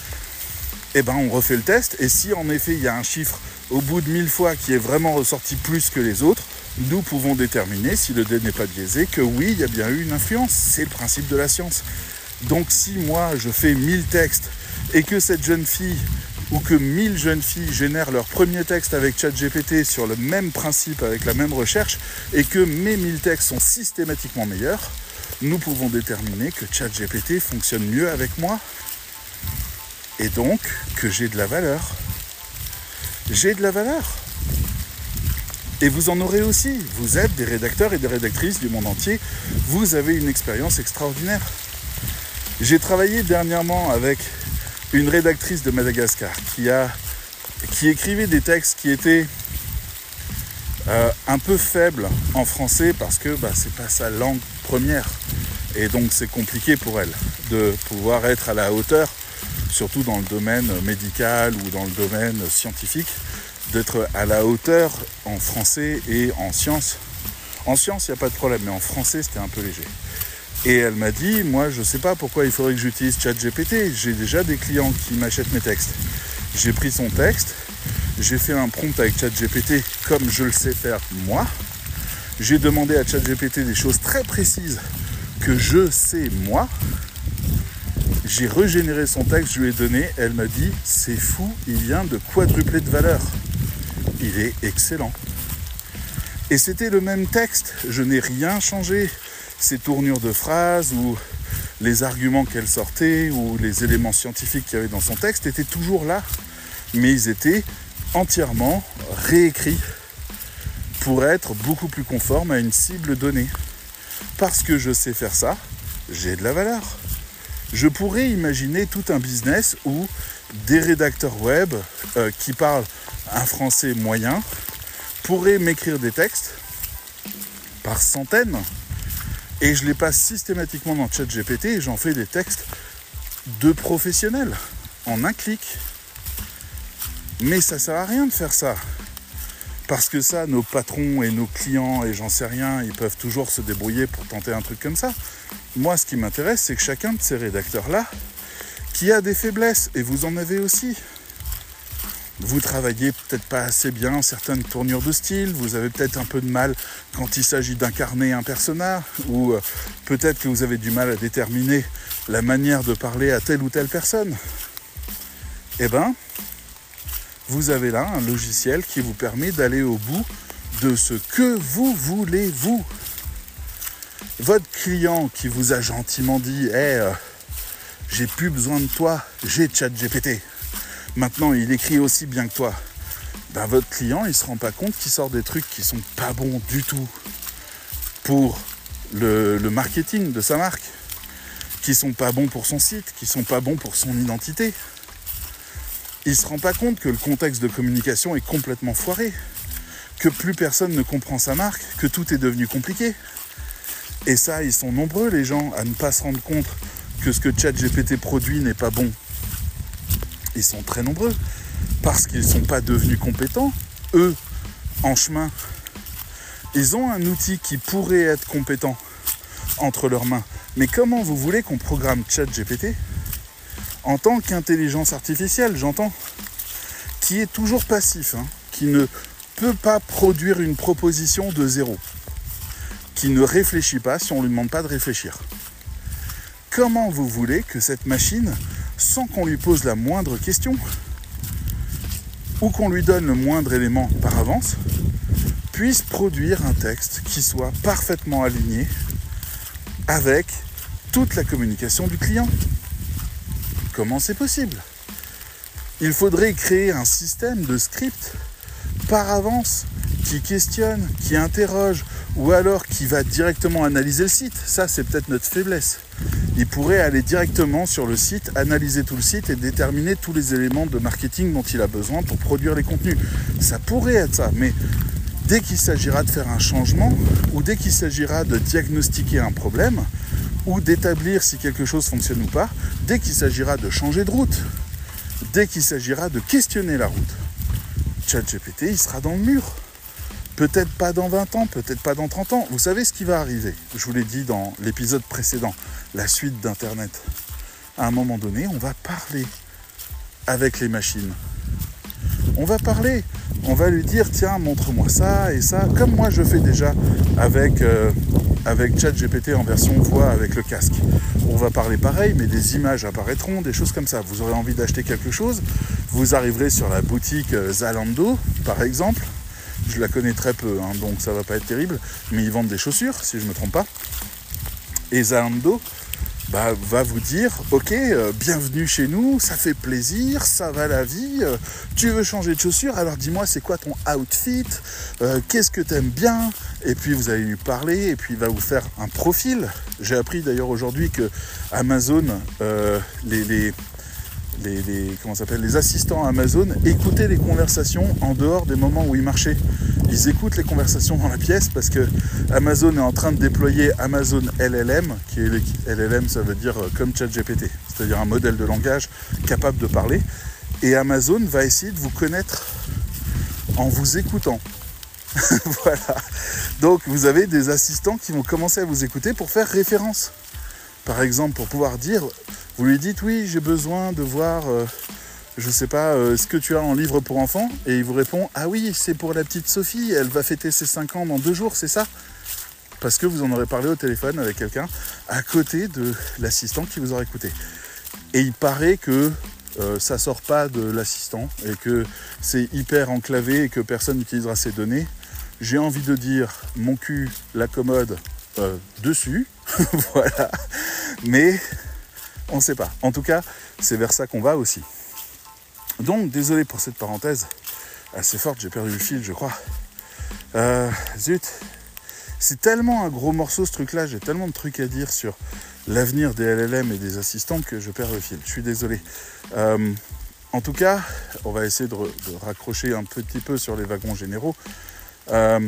eh ben on refait le test, et si en effet il y a un chiffre au bout de mille fois qui est vraiment ressorti plus que les autres, nous pouvons déterminer, si le dé n'est pas biaisé, que oui, il y a bien eu une influence. C'est le principe de la science. Donc si moi je fais 1000 textes et que cette jeune fille ou que 1000 jeunes filles génèrent leur premier texte avec ChatGPT sur le même principe, avec la même recherche, et que mes 1000 textes sont systématiquement meilleurs, nous pouvons déterminer que ChatGPT fonctionne mieux avec moi et donc que j'ai de la valeur. J'ai de la valeur. Et vous en aurez aussi. Vous êtes des rédacteurs et des rédactrices du monde entier. Vous avez une expérience extraordinaire. J'ai travaillé dernièrement avec une rédactrice de Madagascar qui, a, qui écrivait des textes qui étaient euh, un peu faibles en français parce que bah, c'est pas sa langue première. Et donc c'est compliqué pour elle de pouvoir être à la hauteur, surtout dans le domaine médical ou dans le domaine scientifique, d'être à la hauteur en français et en sciences. En sciences, il n'y a pas de problème, mais en français, c'était un peu léger. Et elle m'a dit, moi, je sais pas pourquoi il faudrait que j'utilise ChatGPT. J'ai déjà des clients qui m'achètent mes textes. J'ai pris son texte, j'ai fait un prompt avec ChatGPT comme je le sais faire moi. J'ai demandé à ChatGPT des choses très précises que je sais moi. J'ai régénéré son texte, je lui ai donné, elle m'a dit c'est fou, il vient de quadrupler de valeur. Il est excellent. Et c'était le même texte, je n'ai rien changé. Ses tournures de phrases ou les arguments qu'elle sortait ou les éléments scientifiques qu'il y avait dans son texte étaient toujours là, mais ils étaient entièrement réécrits pour être beaucoup plus conformes à une cible donnée parce que je sais faire ça, j'ai de la valeur. Je pourrais imaginer tout un business où des rédacteurs web euh, qui parlent un français moyen pourraient m'écrire des textes par centaines et je les passe systématiquement dans ChatGPT et j'en fais des textes de professionnels en un clic. Mais ça sert à rien de faire ça. Parce que ça, nos patrons et nos clients et j'en sais rien, ils peuvent toujours se débrouiller pour tenter un truc comme ça. Moi, ce qui m'intéresse, c'est que chacun de ces rédacteurs-là, qui a des faiblesses, et vous en avez aussi, vous travaillez peut-être pas assez bien certaines tournures de style, vous avez peut-être un peu de mal quand il s'agit d'incarner un personnage, ou euh, peut-être que vous avez du mal à déterminer la manière de parler à telle ou telle personne. Eh ben, vous avez là un logiciel qui vous permet d'aller au bout de ce que vous voulez vous. Votre client qui vous a gentiment dit hey, euh, j'ai plus besoin de toi, j'ai GPT. Maintenant, il écrit aussi bien que toi. Ben, votre client, il se rend pas compte qu'il sort des trucs qui sont pas bons du tout pour le, marketing de sa marque, qui sont pas bons pour son site, qui sont pas bons pour son identité il ne se rend pas compte que le contexte de communication est complètement foiré, que plus personne ne comprend sa marque, que tout est devenu compliqué. Et ça, ils sont nombreux les gens à ne pas se rendre compte que ce que ChatGPT produit n'est pas bon. Ils sont très nombreux parce qu'ils ne sont pas devenus compétents, eux, en chemin. Ils ont un outil qui pourrait être compétent entre leurs mains. Mais comment vous voulez qu'on programme ChatGPT en tant qu'intelligence artificielle, j'entends, qui est toujours passif, hein, qui ne peut pas produire une proposition de zéro, qui ne réfléchit pas si on ne lui demande pas de réfléchir. Comment vous voulez que cette machine, sans qu'on lui pose la moindre question, ou qu'on lui donne le moindre élément par avance, puisse produire un texte qui soit parfaitement aligné avec toute la communication du client Comment c'est possible? Il faudrait créer un système de script par avance qui questionne, qui interroge, ou alors qui va directement analyser le site. Ça, c'est peut-être notre faiblesse. Il pourrait aller directement sur le site, analyser tout le site et déterminer tous les éléments de marketing dont il a besoin pour produire les contenus. Ça pourrait être ça, mais dès qu'il s'agira de faire un changement ou dès qu'il s'agira de diagnostiquer un problème, ou d'établir si quelque chose fonctionne ou pas, dès qu'il s'agira de changer de route, dès qu'il s'agira de questionner la route. ChatGPT, il sera dans le mur. Peut-être pas dans 20 ans, peut-être pas dans 30 ans. Vous savez ce qui va arriver Je vous l'ai dit dans l'épisode précédent, la suite d'Internet. À un moment donné, on va parler avec les machines. On va parler, on va lui dire tiens, montre-moi ça et ça, comme moi je fais déjà avec euh, avec ChatGPT en version voix avec le casque. On va parler pareil, mais des images apparaîtront, des choses comme ça. Vous aurez envie d'acheter quelque chose, vous arriverez sur la boutique euh, Zalando, par exemple. Je la connais très peu, hein, donc ça va pas être terrible, mais ils vendent des chaussures, si je me trompe pas. Et Zalando, bah, va vous dire ok euh, bienvenue chez nous ça fait plaisir ça va la vie euh, tu veux changer de chaussures alors dis-moi c'est quoi ton outfit euh, qu'est-ce que tu aimes bien? Et puis vous allez lui parler et puis il va vous faire un profil j'ai appris d'ailleurs aujourd'hui que Amazon les les, comment assistants Amazon écoutaient les conversations en dehors des moments où ils marchaient. Ils écoutent les conversations dans la pièce parce que Amazon est en train de déployer Amazon LLM, qui est LLM, ça veut dire euh, comme ChatGPT, c'est-à-dire un modèle de langage capable de parler. Et Amazon va essayer de vous connaître en vous écoutant. voilà. Donc vous avez des assistants qui vont commencer à vous écouter pour faire référence. Par exemple, pour pouvoir dire, vous lui dites oui, j'ai besoin de voir, euh, je sais pas, euh, ce que tu as en livre pour enfants, et il vous répond ah oui, c'est pour la petite Sophie, elle va fêter ses 5 ans dans deux jours, c'est ça? Parce que vous en aurez parlé au téléphone avec quelqu'un à côté de l'assistant qui vous aura écouté. Et il paraît que euh, ça sort pas de l'assistant et que c'est hyper enclavé et que personne n'utilisera ces données. J'ai envie de dire mon cul, la commode, dessus, voilà. Mais on ne sait pas. En tout cas, c'est vers ça qu'on va aussi. Donc, désolé pour cette parenthèse assez forte, j'ai perdu le fil, je crois. Euh, zut, c'est tellement un gros morceau ce truc-là, j'ai tellement de trucs à dire sur l'avenir des LLM et des assistants que je perds le fil. Je suis désolé. Euh, en tout cas, on va essayer de, raccrocher un petit peu sur les wagons généraux. Euh,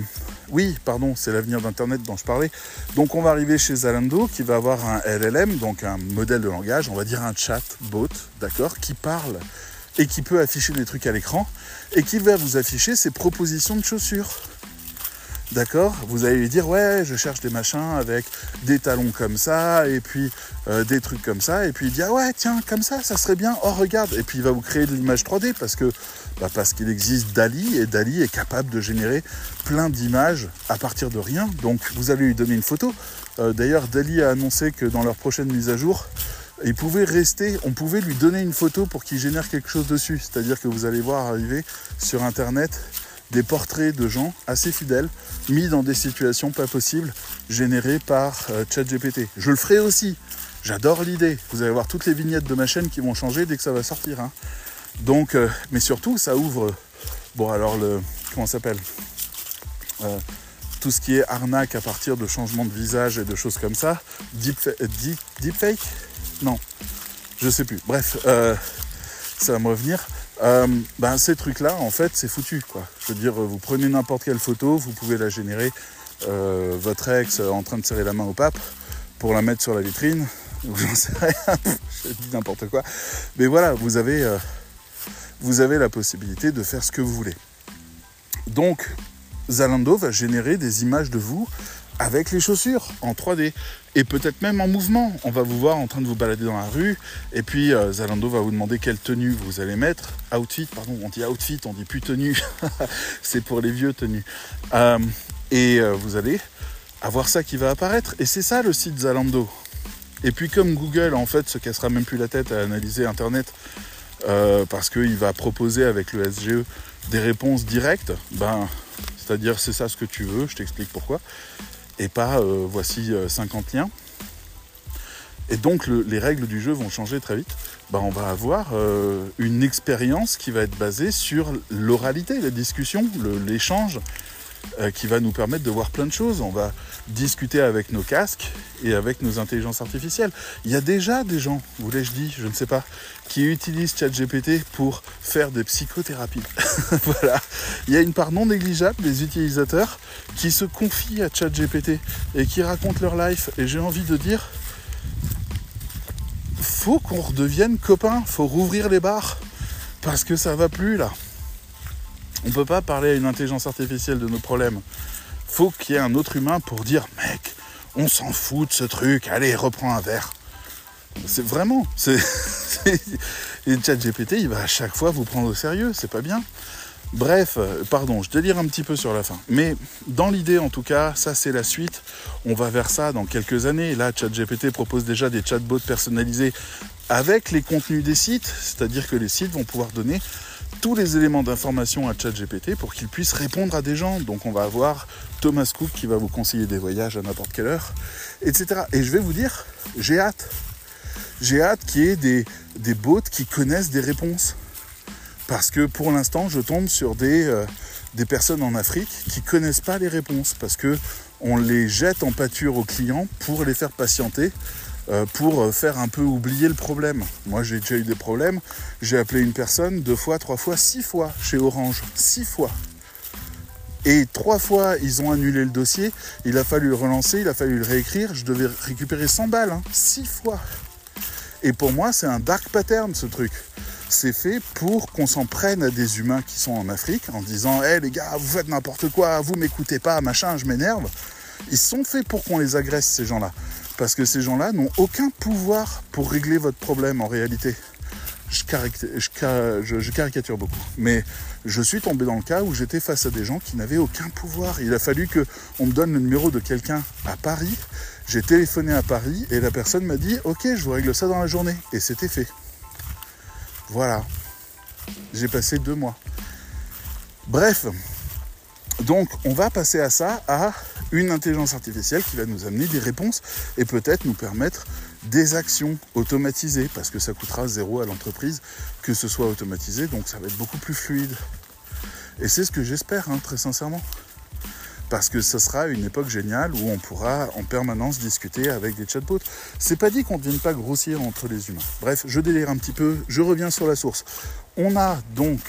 oui, pardon, c'est l'avenir d'Internet dont je parlais. Donc on va arriver chez Zalando qui va avoir un LLM, donc un modèle de langage, on va dire un chatbot, d'accord, qui parle et qui peut afficher des trucs à l'écran et qui va vous afficher ses propositions de chaussures. D'accord Vous allez lui dire ouais, je cherche des machins avec des talons comme ça et puis euh, des trucs comme ça et puis il dit ah ouais tiens comme ça ça serait bien. Oh regarde et puis il va vous créer de l'image 3D parce que bah, parce qu'il existe Dali et Dali est capable de générer plein d'images à partir de rien. Donc vous allez lui donner une photo. Euh, d'ailleurs Dali a annoncé que dans leur prochaine mise à jour il pouvait rester, on pouvait lui donner une photo pour qu'il génère quelque chose dessus. C'est-à-dire que vous allez voir arriver sur internet des portraits de gens assez fidèles mis dans des situations pas possibles générées par euh, ChatGPT. Je le ferai aussi. J'adore l'idée. Vous allez voir toutes les vignettes de ma chaîne qui vont changer dès que ça va sortir. Hein. Donc, euh, mais surtout, ça ouvre. Bon, alors le comment s'appelle euh, Tout ce qui est arnaque à partir de changements de visage et de choses comme ça. Deep, deep, deepfake? Non, je sais plus. Bref, ça va me revenir. Euh, ben, ces trucs-là, en fait, c'est foutu. Quoi. Je veux dire, vous prenez n'importe quelle photo, vous pouvez la générer, euh, votre ex en train de serrer la main au pape, pour la mettre sur la vitrine, j'en sais rien, je dis n'importe quoi. Mais voilà, vous avez, euh, vous avez la possibilité de faire ce que vous voulez. Donc, Zalando va générer des images de vous avec les chaussures en 3D et peut-être même en mouvement. On va vous voir en train de vous balader dans la rue et puis euh, Zalando va vous demander quelle tenue vous allez mettre. Outfit, pardon, on dit outfit, on dit plus tenue. c'est pour les vieux tenues. Euh, et euh, vous allez avoir ça qui va apparaître. Et c'est ça le site Zalando. Et puis comme Google en fait se cassera même plus la tête à analyser Internet parce qu'il va proposer avec le SGE des réponses directes, ben c'est-à-dire c'est ça ce que tu veux, je t'explique pourquoi et pas euh, voici 50 euh, liens. Et donc les règles du jeu vont changer très vite. Bah, on va avoir euh, une expérience qui va être basée sur l'oralité, la discussion, l'échange, qui va nous permettre de voir plein de choses. On va discuter avec nos casques et avec nos intelligences artificielles. Il y a déjà des gens, vous l'ai-je dit, je ne sais pas, qui utilisent ChatGPT pour faire des psychothérapies. voilà. Il y a une part non négligeable des utilisateurs qui se confient à ChatGPT et qui racontent leur life. Et j'ai envie de dire, faut qu'on redevienne copains, faut rouvrir les bars parce que ça va plus là. On peut pas parler à une intelligence artificielle de nos problèmes. Faut qu'il y ait un autre humain pour dire mec, on s'en fout de ce truc, allez, reprends un verre. C'est vraiment, c'est, et ChatGPT, il va à chaque fois vous prendre au sérieux, c'est pas bien. Bref, euh, pardon, je délire un petit peu sur la fin. Mais dans l'idée, en tout cas, ça c'est la suite. On va vers ça dans quelques années. Là, ChatGPT propose déjà des chatbots personnalisés avec les contenus des sites, c'est-à-dire que les sites vont pouvoir donner tous les éléments d'information à ChatGPT pour qu'il puisse répondre à des gens. Donc on va avoir Thomas Cook qui va vous conseiller des voyages à n'importe quelle heure, etc. Et je vais vous dire, j'ai hâte. J'ai hâte qu'il y ait des, des bots qui connaissent des réponses. Parce que pour l'instant, je tombe sur des, euh, personnes en Afrique qui connaissent pas les réponses. Parce que on les jette en pâture aux clients pour les faire patienter, pour faire un peu oublier le problème. Moi, j'ai déjà eu des problèmes. J'ai appelé une personne deux fois, trois fois, six fois chez Orange. Six fois. Et trois fois, ils ont annulé le dossier. Il a fallu le relancer, il a fallu le réécrire. Je devais récupérer 100 balles. Hein. Six fois. Et pour moi, c'est un dark pattern, ce truc. C'est fait pour qu'on s'en prenne à des humains qui sont en Afrique en disant Hé les gars, vous faites n'importe quoi, vous m'écoutez pas, machin, je m'énerve. Ils sont faits pour qu'on les agresse, ces gens-là. Parce que ces gens-là n'ont aucun pouvoir pour régler votre problème en réalité je, caricature beaucoup. Mais je suis tombé dans le cas où j'étais face à des gens qui n'avaient aucun pouvoir. Il a fallu que on me donne le numéro de quelqu'un à Paris. J'ai téléphoné à Paris et la personne m'a dit Ok, je vous règle ça dans la journée. Et c'était fait. Voilà. J'ai passé deux mois. Bref. Donc, on va passer à ça, à une intelligence artificielle qui va nous amener des réponses et peut-être nous permettre des actions automatisées, parce que ça coûtera zéro à l'entreprise que ce soit automatisé, donc ça va être beaucoup plus fluide. Et c'est ce que j'espère, hein, très sincèrement. Parce que ce sera une époque géniale où on pourra en permanence discuter avec des chatbots. C'est pas dit qu'on ne vienne pas grossir entre les humains. Bref, je délire un petit peu, je reviens sur la source. On a donc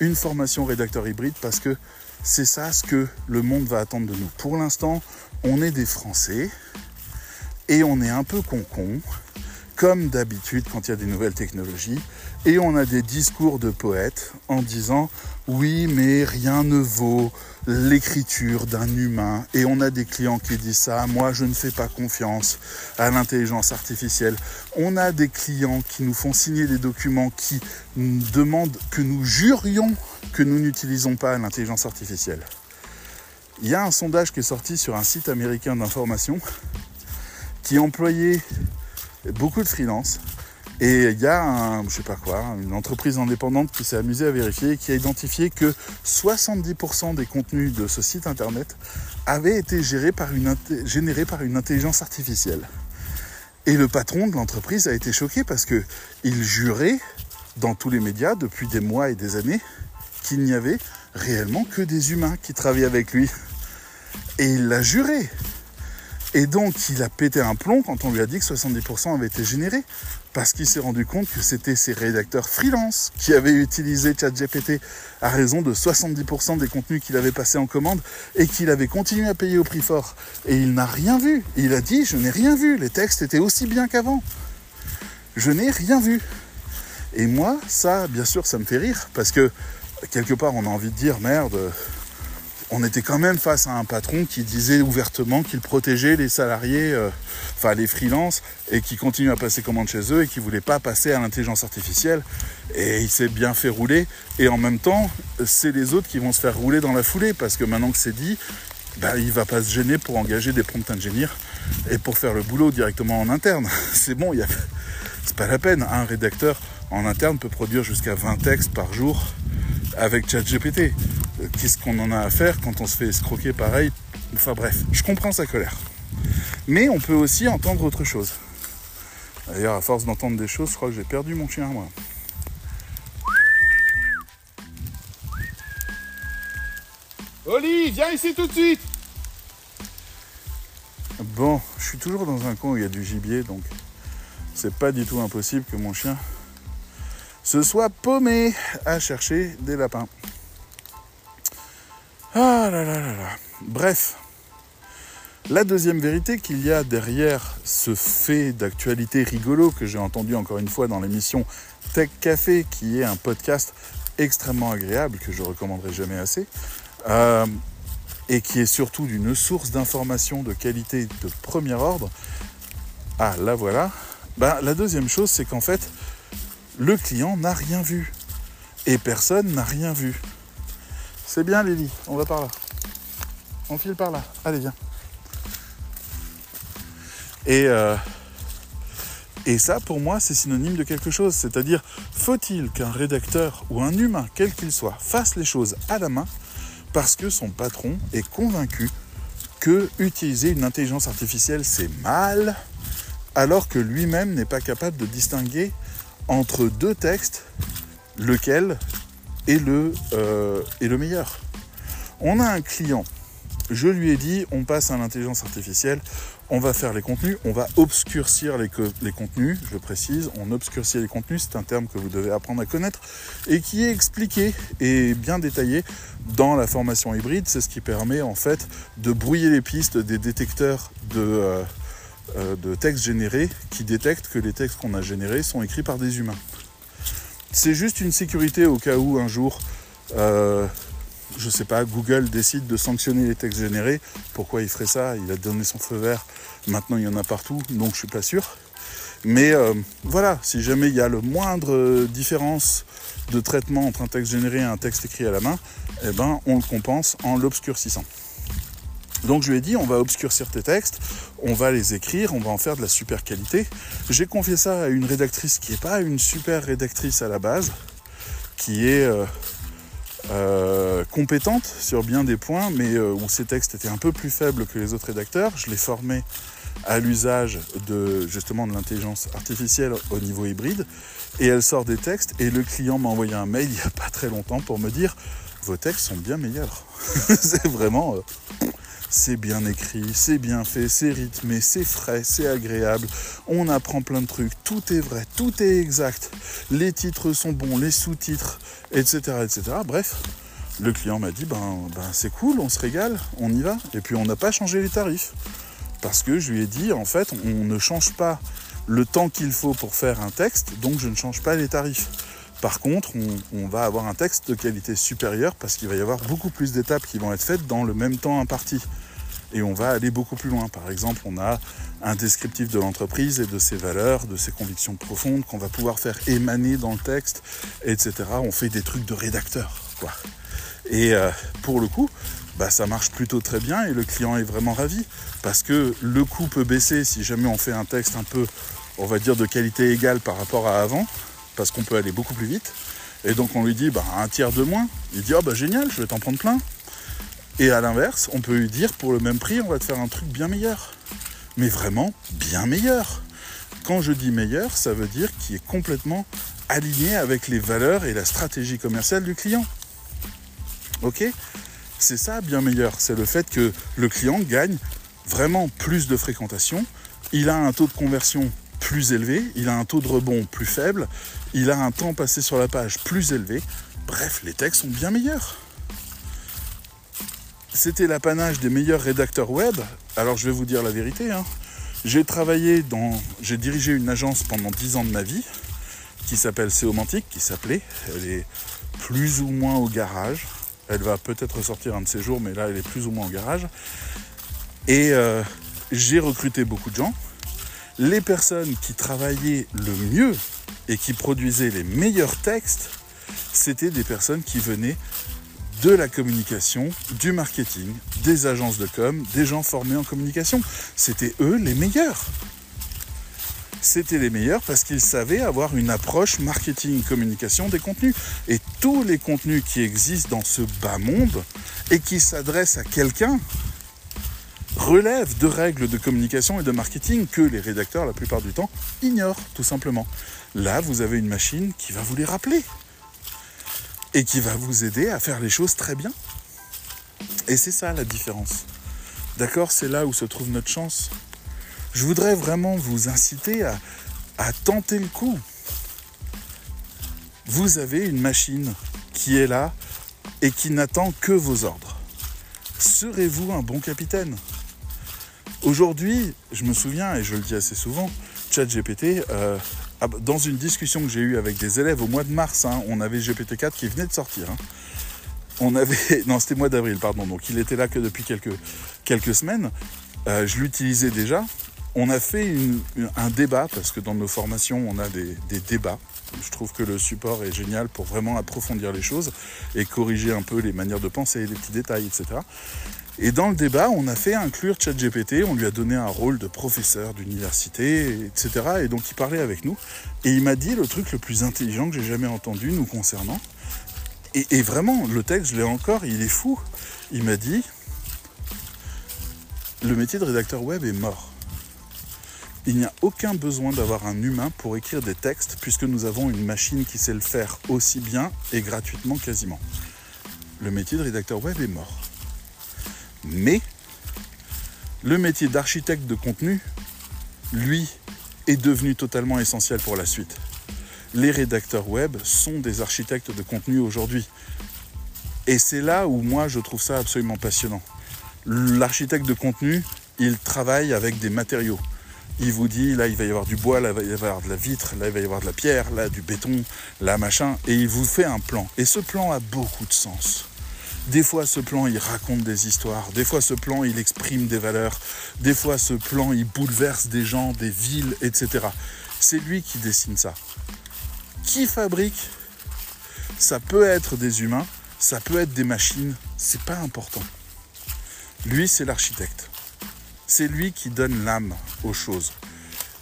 une formation rédacteur hybride parce que c'est ça ce que le monde va attendre de nous. Pour l'instant, on est des Français, et on est un peu con-con, comme d'habitude quand il y a des nouvelles technologies, et on a des discours de poètes en disant oui mais rien ne vaut l'écriture d'un humain. Et on a des clients qui disent ça. Moi je ne fais pas confiance à l'intelligence artificielle. On a des clients qui nous font signer des documents qui demandent que nous jurions que nous n'utilisons pas l'intelligence artificielle il y a un sondage qui est sorti sur un site américain d'information qui employait beaucoup de freelance. Et il y a je sais pas quoi, une entreprise indépendante qui s'est amusée à vérifier et qui a identifié que 70% des contenus de ce site internet avaient été par une, générés par une intelligence artificielle. Et le patron de l'entreprise a été choqué parce que il jurait dans tous les médias depuis des mois et des années qu'il n'y avait réellement que des humains qui travaillaient avec lui. Et il l'a juré. Et donc, il a pété un plomb quand on lui a dit que 70% avaient été générés. Parce qu'il s'est rendu compte que c'était ses rédacteurs freelance qui avaient utilisé ChatGPT à raison de 70% des contenus qu'il avait passés en commande et qu'il avait continué à payer au prix fort. Et il n'a rien vu. Il a dit, je n'ai rien vu. Les textes étaient aussi bien qu'avant. Je n'ai rien vu. Et moi, ça, bien sûr, ça me fait rire. Parce que, quelque part, on a envie de dire, merde, on était quand même face à un patron qui disait ouvertement qu'il protégeait les salariés, euh, enfin les freelances, et qui continue à passer commande chez eux et qui voulait pas passer à l'intelligence artificielle. Et il s'est bien fait rouler. Et en même temps, c'est les autres qui vont se faire rouler dans la foulée parce que maintenant que c'est dit, bah, il va pas se gêner pour engager des prompt engineers et pour faire le boulot directement en interne. C'est bon, a... c'est pas la peine. Un rédacteur en interne peut produire jusqu'à 20 textes par jour avec ChatGPT qu'est-ce qu'on en a à faire quand on se fait escroquer pareil? Enfin bref, je comprends sa colère. Mais on peut aussi entendre autre chose. D'ailleurs, à force d'entendre des choses, je crois que j'ai perdu mon chien, moi. Oli, viens ici tout de suite Bon, je suis toujours dans un coin où il y a du gibier, donc c'est pas du tout impossible que mon chien se soit paumé à chercher des lapins. Ah là là là. Bref. La deuxième vérité qu'il y a derrière ce fait d'actualité rigolo que j'ai entendu encore une fois dans l'émission Tech Café, qui est un podcast extrêmement agréable que je recommanderai jamais assez, euh, et qui est surtout d'une source d'information de qualité de premier ordre. Ah, là voilà. Ben, la deuxième chose, c'est qu'en fait, le client n'a rien vu. Et personne n'a rien vu. C'est bien Lily, on va par là. On file par là. Allez, viens. Et, euh, et ça, pour moi, c'est synonyme de quelque chose. C'est-à-dire, faut-il qu'un rédacteur ou un humain, quel qu'il soit, fasse les choses à la main parce que son patron est convaincu que utiliser une intelligence artificielle, c'est mal, alors que lui-même n'est pas capable de distinguer entre deux textes lequel est le, euh, est le meilleur. On a un client, je lui ai dit on passe à l'intelligence artificielle, on va faire les contenus, on va obscurcir les, contenus, je précise, on obscurcit les contenus, c'est un terme que vous devez apprendre à connaître et qui est expliqué et bien détaillé dans la formation hybride, c'est ce qui permet en fait de brouiller les pistes des détecteurs de, euh, de textes générés qui détectent que les textes qu'on a générés sont écrits par des humains. C'est juste une sécurité au cas où un jour, euh, je sais pas, Google décide de sanctionner les textes générés. Pourquoi il ferait ça? Il a donné son feu vert. Maintenant, il y en a partout, donc je suis pas sûr. Mais euh, voilà, si jamais il y a le moindre différence de traitement entre un texte généré et un texte écrit à la main, eh ben, on le compense en l'obscurcissant. Donc je lui ai dit, on va obscurcir tes textes, on va les écrire, on va en faire de la super qualité. J'ai confié ça à une rédactrice qui n'est pas une super rédactrice à la base, qui est euh, euh, compétente sur bien des points, mais euh, où ses textes étaient un peu plus faibles que les autres rédacteurs. Je l'ai formée à l'usage de justement de l'intelligence artificielle au niveau hybride, et elle sort des textes, et le client m'a envoyé un mail il n'y a pas très longtemps pour me dire vos textes sont bien meilleurs. c'est vraiment c'est bien écrit, c'est bien fait, c'est rythmé, c'est frais, c'est agréable. On apprend plein de trucs, tout est vrai, tout est exact. Les titres sont bons, les sous-titres, etc., etc. Bref, le client m'a dit ben, ben c'est cool, on se régale, on y va. Et puis on n'a pas changé les tarifs parce que je lui ai dit en fait on ne change pas le temps qu'il faut pour faire un texte, donc je ne change pas les tarifs. Par contre, on, va avoir un texte de qualité supérieure parce qu'il va y avoir beaucoup plus d'étapes qui vont être faites dans le même temps imparti. Et on va aller beaucoup plus loin. Par exemple, on a un descriptif de l'entreprise et de ses valeurs, de ses convictions profondes qu'on va pouvoir faire émaner dans le texte, etc. On fait des trucs de rédacteur, quoi. Et euh, pour le coup, bah, ça marche plutôt très bien et le client est vraiment ravi parce que le coût peut baisser si jamais on fait un texte un peu, on va dire, de qualité égale par rapport à avant parce qu'on peut aller beaucoup plus vite. Et donc on lui dit bah, un tiers de moins. Il dit oh bah génial, je vais t'en prendre plein. Et à l'inverse, on peut lui dire pour le même prix, on va te faire un truc bien meilleur. Mais vraiment bien meilleur. Quand je dis meilleur, ça veut dire qu'il est complètement aligné avec les valeurs et la stratégie commerciale du client. Ok? C'est ça bien meilleur. C'est le fait que le client gagne vraiment plus de fréquentation. Il a un taux de conversion plus élevé, il a un taux de rebond plus faible, il a un temps passé sur la page plus élevé. Bref, les textes sont bien meilleurs. C'était l'apanage des meilleurs rédacteurs web. Alors je vais vous dire la vérité. Hein. J'ai travaillé dans. J'ai dirigé une agence pendant 10 ans de ma vie qui s'appelle Seomantic, qui s'appelait. Elle est plus ou moins au garage. Elle va peut-être sortir un de ces jours, mais là elle est plus ou moins au garage. Et euh, j'ai recruté beaucoup de gens les personnes qui travaillaient le mieux et qui produisaient les meilleurs textes, c'était des personnes qui venaient de la communication, du marketing, des agences de com, des gens formés en communication. C'était eux les meilleurs. C'était les meilleurs parce qu'ils savaient avoir une approche marketing-communication des contenus. Et tous les contenus qui existent dans ce bas monde et qui s'adressent à quelqu'un, relève de règles de communication et de marketing que les rédacteurs, la plupart du temps, ignorent, tout simplement. Là, vous avez une machine qui va vous les rappeler et qui va vous aider à faire les choses très bien. Et c'est ça la différence. D'accord C'est là où se trouve notre chance. Je voudrais vraiment vous inciter à, à tenter le coup. Vous avez une machine qui est là et qui n'attend que vos ordres. Serez-vous un bon capitaine? Aujourd'hui, je me souviens, et je le dis assez souvent, ChatGPT, euh, dans une discussion que j'ai eue avec des élèves au mois de mars, hein, on avait GPT-4 qui venait de sortir. Hein. On avait, non, c'était mois d'avril, pardon, donc il était là que depuis quelques, quelques semaines. Euh, je l'utilisais déjà. On a fait un débat, parce que dans nos formations, on a des, des débats. Je trouve que le support est génial pour vraiment approfondir les choses et corriger un peu les manières de penser, les petits détails, etc. Et dans le débat, on a fait inclure ChatGPT, on lui a donné un rôle de professeur d'université, etc. Et donc il parlait avec nous. Et il m'a dit le truc le plus intelligent que j'ai jamais entendu nous concernant. Et, vraiment, le texte, je l'ai encore, il est fou. Il m'a dit, le métier de rédacteur web est mort. Il n'y a aucun besoin d'avoir un humain pour écrire des textes puisque nous avons une machine qui sait le faire aussi bien et gratuitement quasiment. Le métier de rédacteur web est mort. Mais le métier d'architecte de contenu, lui, est devenu totalement essentiel pour la suite. Les rédacteurs web sont des architectes de contenu aujourd'hui. Et c'est là où moi je trouve ça absolument passionnant. L'architecte de contenu, il travaille avec des matériaux. Il vous dit, là il va y avoir du bois, là il va y avoir de la vitre, là il va y avoir de la pierre, là du béton, là machin, et il vous fait un plan. Et ce plan a beaucoup de sens. Des fois, ce plan, il raconte des histoires. Des fois, ce plan, il exprime des valeurs. Des fois, ce plan, il bouleverse des gens, des villes, etc. C'est lui qui dessine ça. Qui fabrique? Ça peut être des humains, ça peut être des machines, c'est pas important. Lui, c'est l'architecte. C'est lui qui donne l'âme aux choses.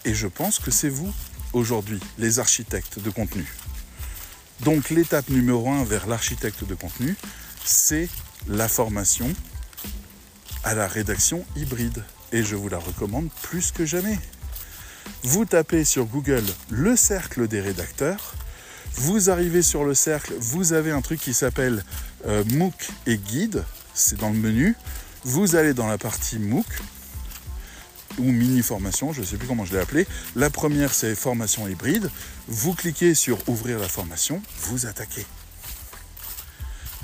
Et je pense que c'est vous, aujourd'hui, les architectes de contenu. Donc l'étape numéro un vers l'architecte de contenu, c'est la formation à la rédaction hybride. Et je vous la recommande plus que jamais. Vous tapez sur Google le cercle des rédacteurs. Vous arrivez sur le cercle, vous avez un truc qui s'appelle euh, MOOC et guide. C'est dans le menu. Vous allez dans la partie MOOC ou mini formation, je ne sais plus comment je l'ai appelé. La première, c'est formation hybride. Vous cliquez sur ouvrir la formation, vous attaquez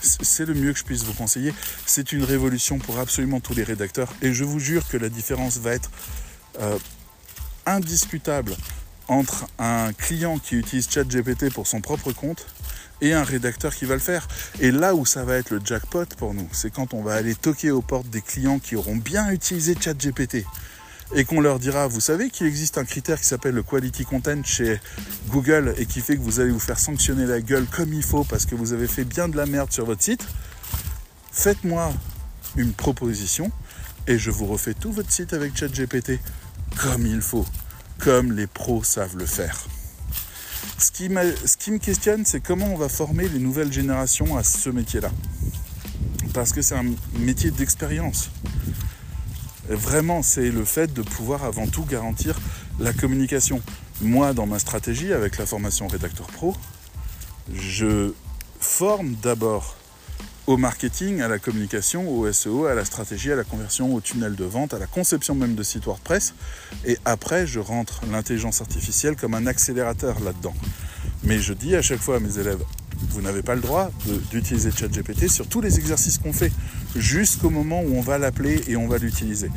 c'est le mieux que je puisse vous conseiller. C'est une révolution pour absolument tous les rédacteurs et je vous jure que la différence va être euh, indiscutable entre un client qui utilise ChatGPT pour son propre compte et un rédacteur qui va le faire. Et là où ça va être le jackpot pour nous, c'est quand on va aller toquer aux portes des clients qui auront bien utilisé ChatGPT et qu'on leur dira, vous savez qu'il existe un critère qui s'appelle le quality content chez Google et qui fait que vous allez vous faire sanctionner la gueule comme il faut parce que vous avez fait bien de la merde sur votre site, faites-moi une proposition et je vous refais tout votre site avec ChatGPT comme il faut, comme les pros savent le faire. Ce qui, me questionne, c'est comment on va former les nouvelles générations à ce métier-là. Parce que c'est un métier d'expérience. Vraiment, c'est le fait de pouvoir avant tout garantir la communication. Moi, dans ma stratégie avec la formation rédacteur pro, je forme d'abord au marketing, à la communication, au SEO, à la stratégie, à la conversion, au tunnel de vente, à la conception même de site WordPress. Et après, je rentre l'intelligence artificielle comme un accélérateur là-dedans. Mais je dis à chaque fois à mes élèves, vous n'avez pas le droit d'utiliser ChatGPT sur tous les exercices qu'on fait, jusqu'au moment où on va l'appeler et on va l'utiliser.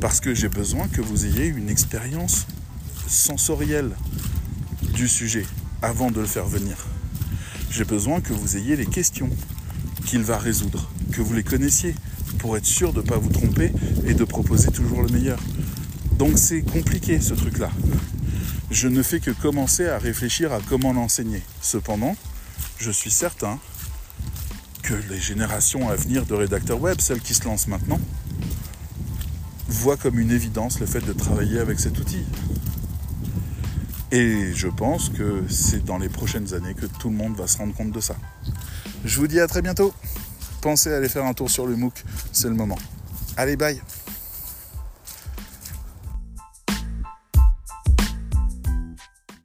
Parce que j'ai besoin que vous ayez une expérience sensorielle du sujet avant de le faire venir. J'ai besoin que vous ayez les questions qu'il va résoudre, que vous les connaissiez, pour être sûr de ne pas vous tromper et de proposer toujours le meilleur. Donc c'est compliqué ce truc-là. Je ne fais que commencer à réfléchir à comment l'enseigner. Cependant, je suis certain que les générations à venir de rédacteurs web, celles qui se lancent maintenant, voient comme une évidence le fait de travailler avec cet outil. Et je pense que c'est dans les prochaines années que tout le monde va se rendre compte de ça. Je vous dis à très bientôt. Pensez à aller faire un tour sur le MOOC, c'est le moment. Allez, bye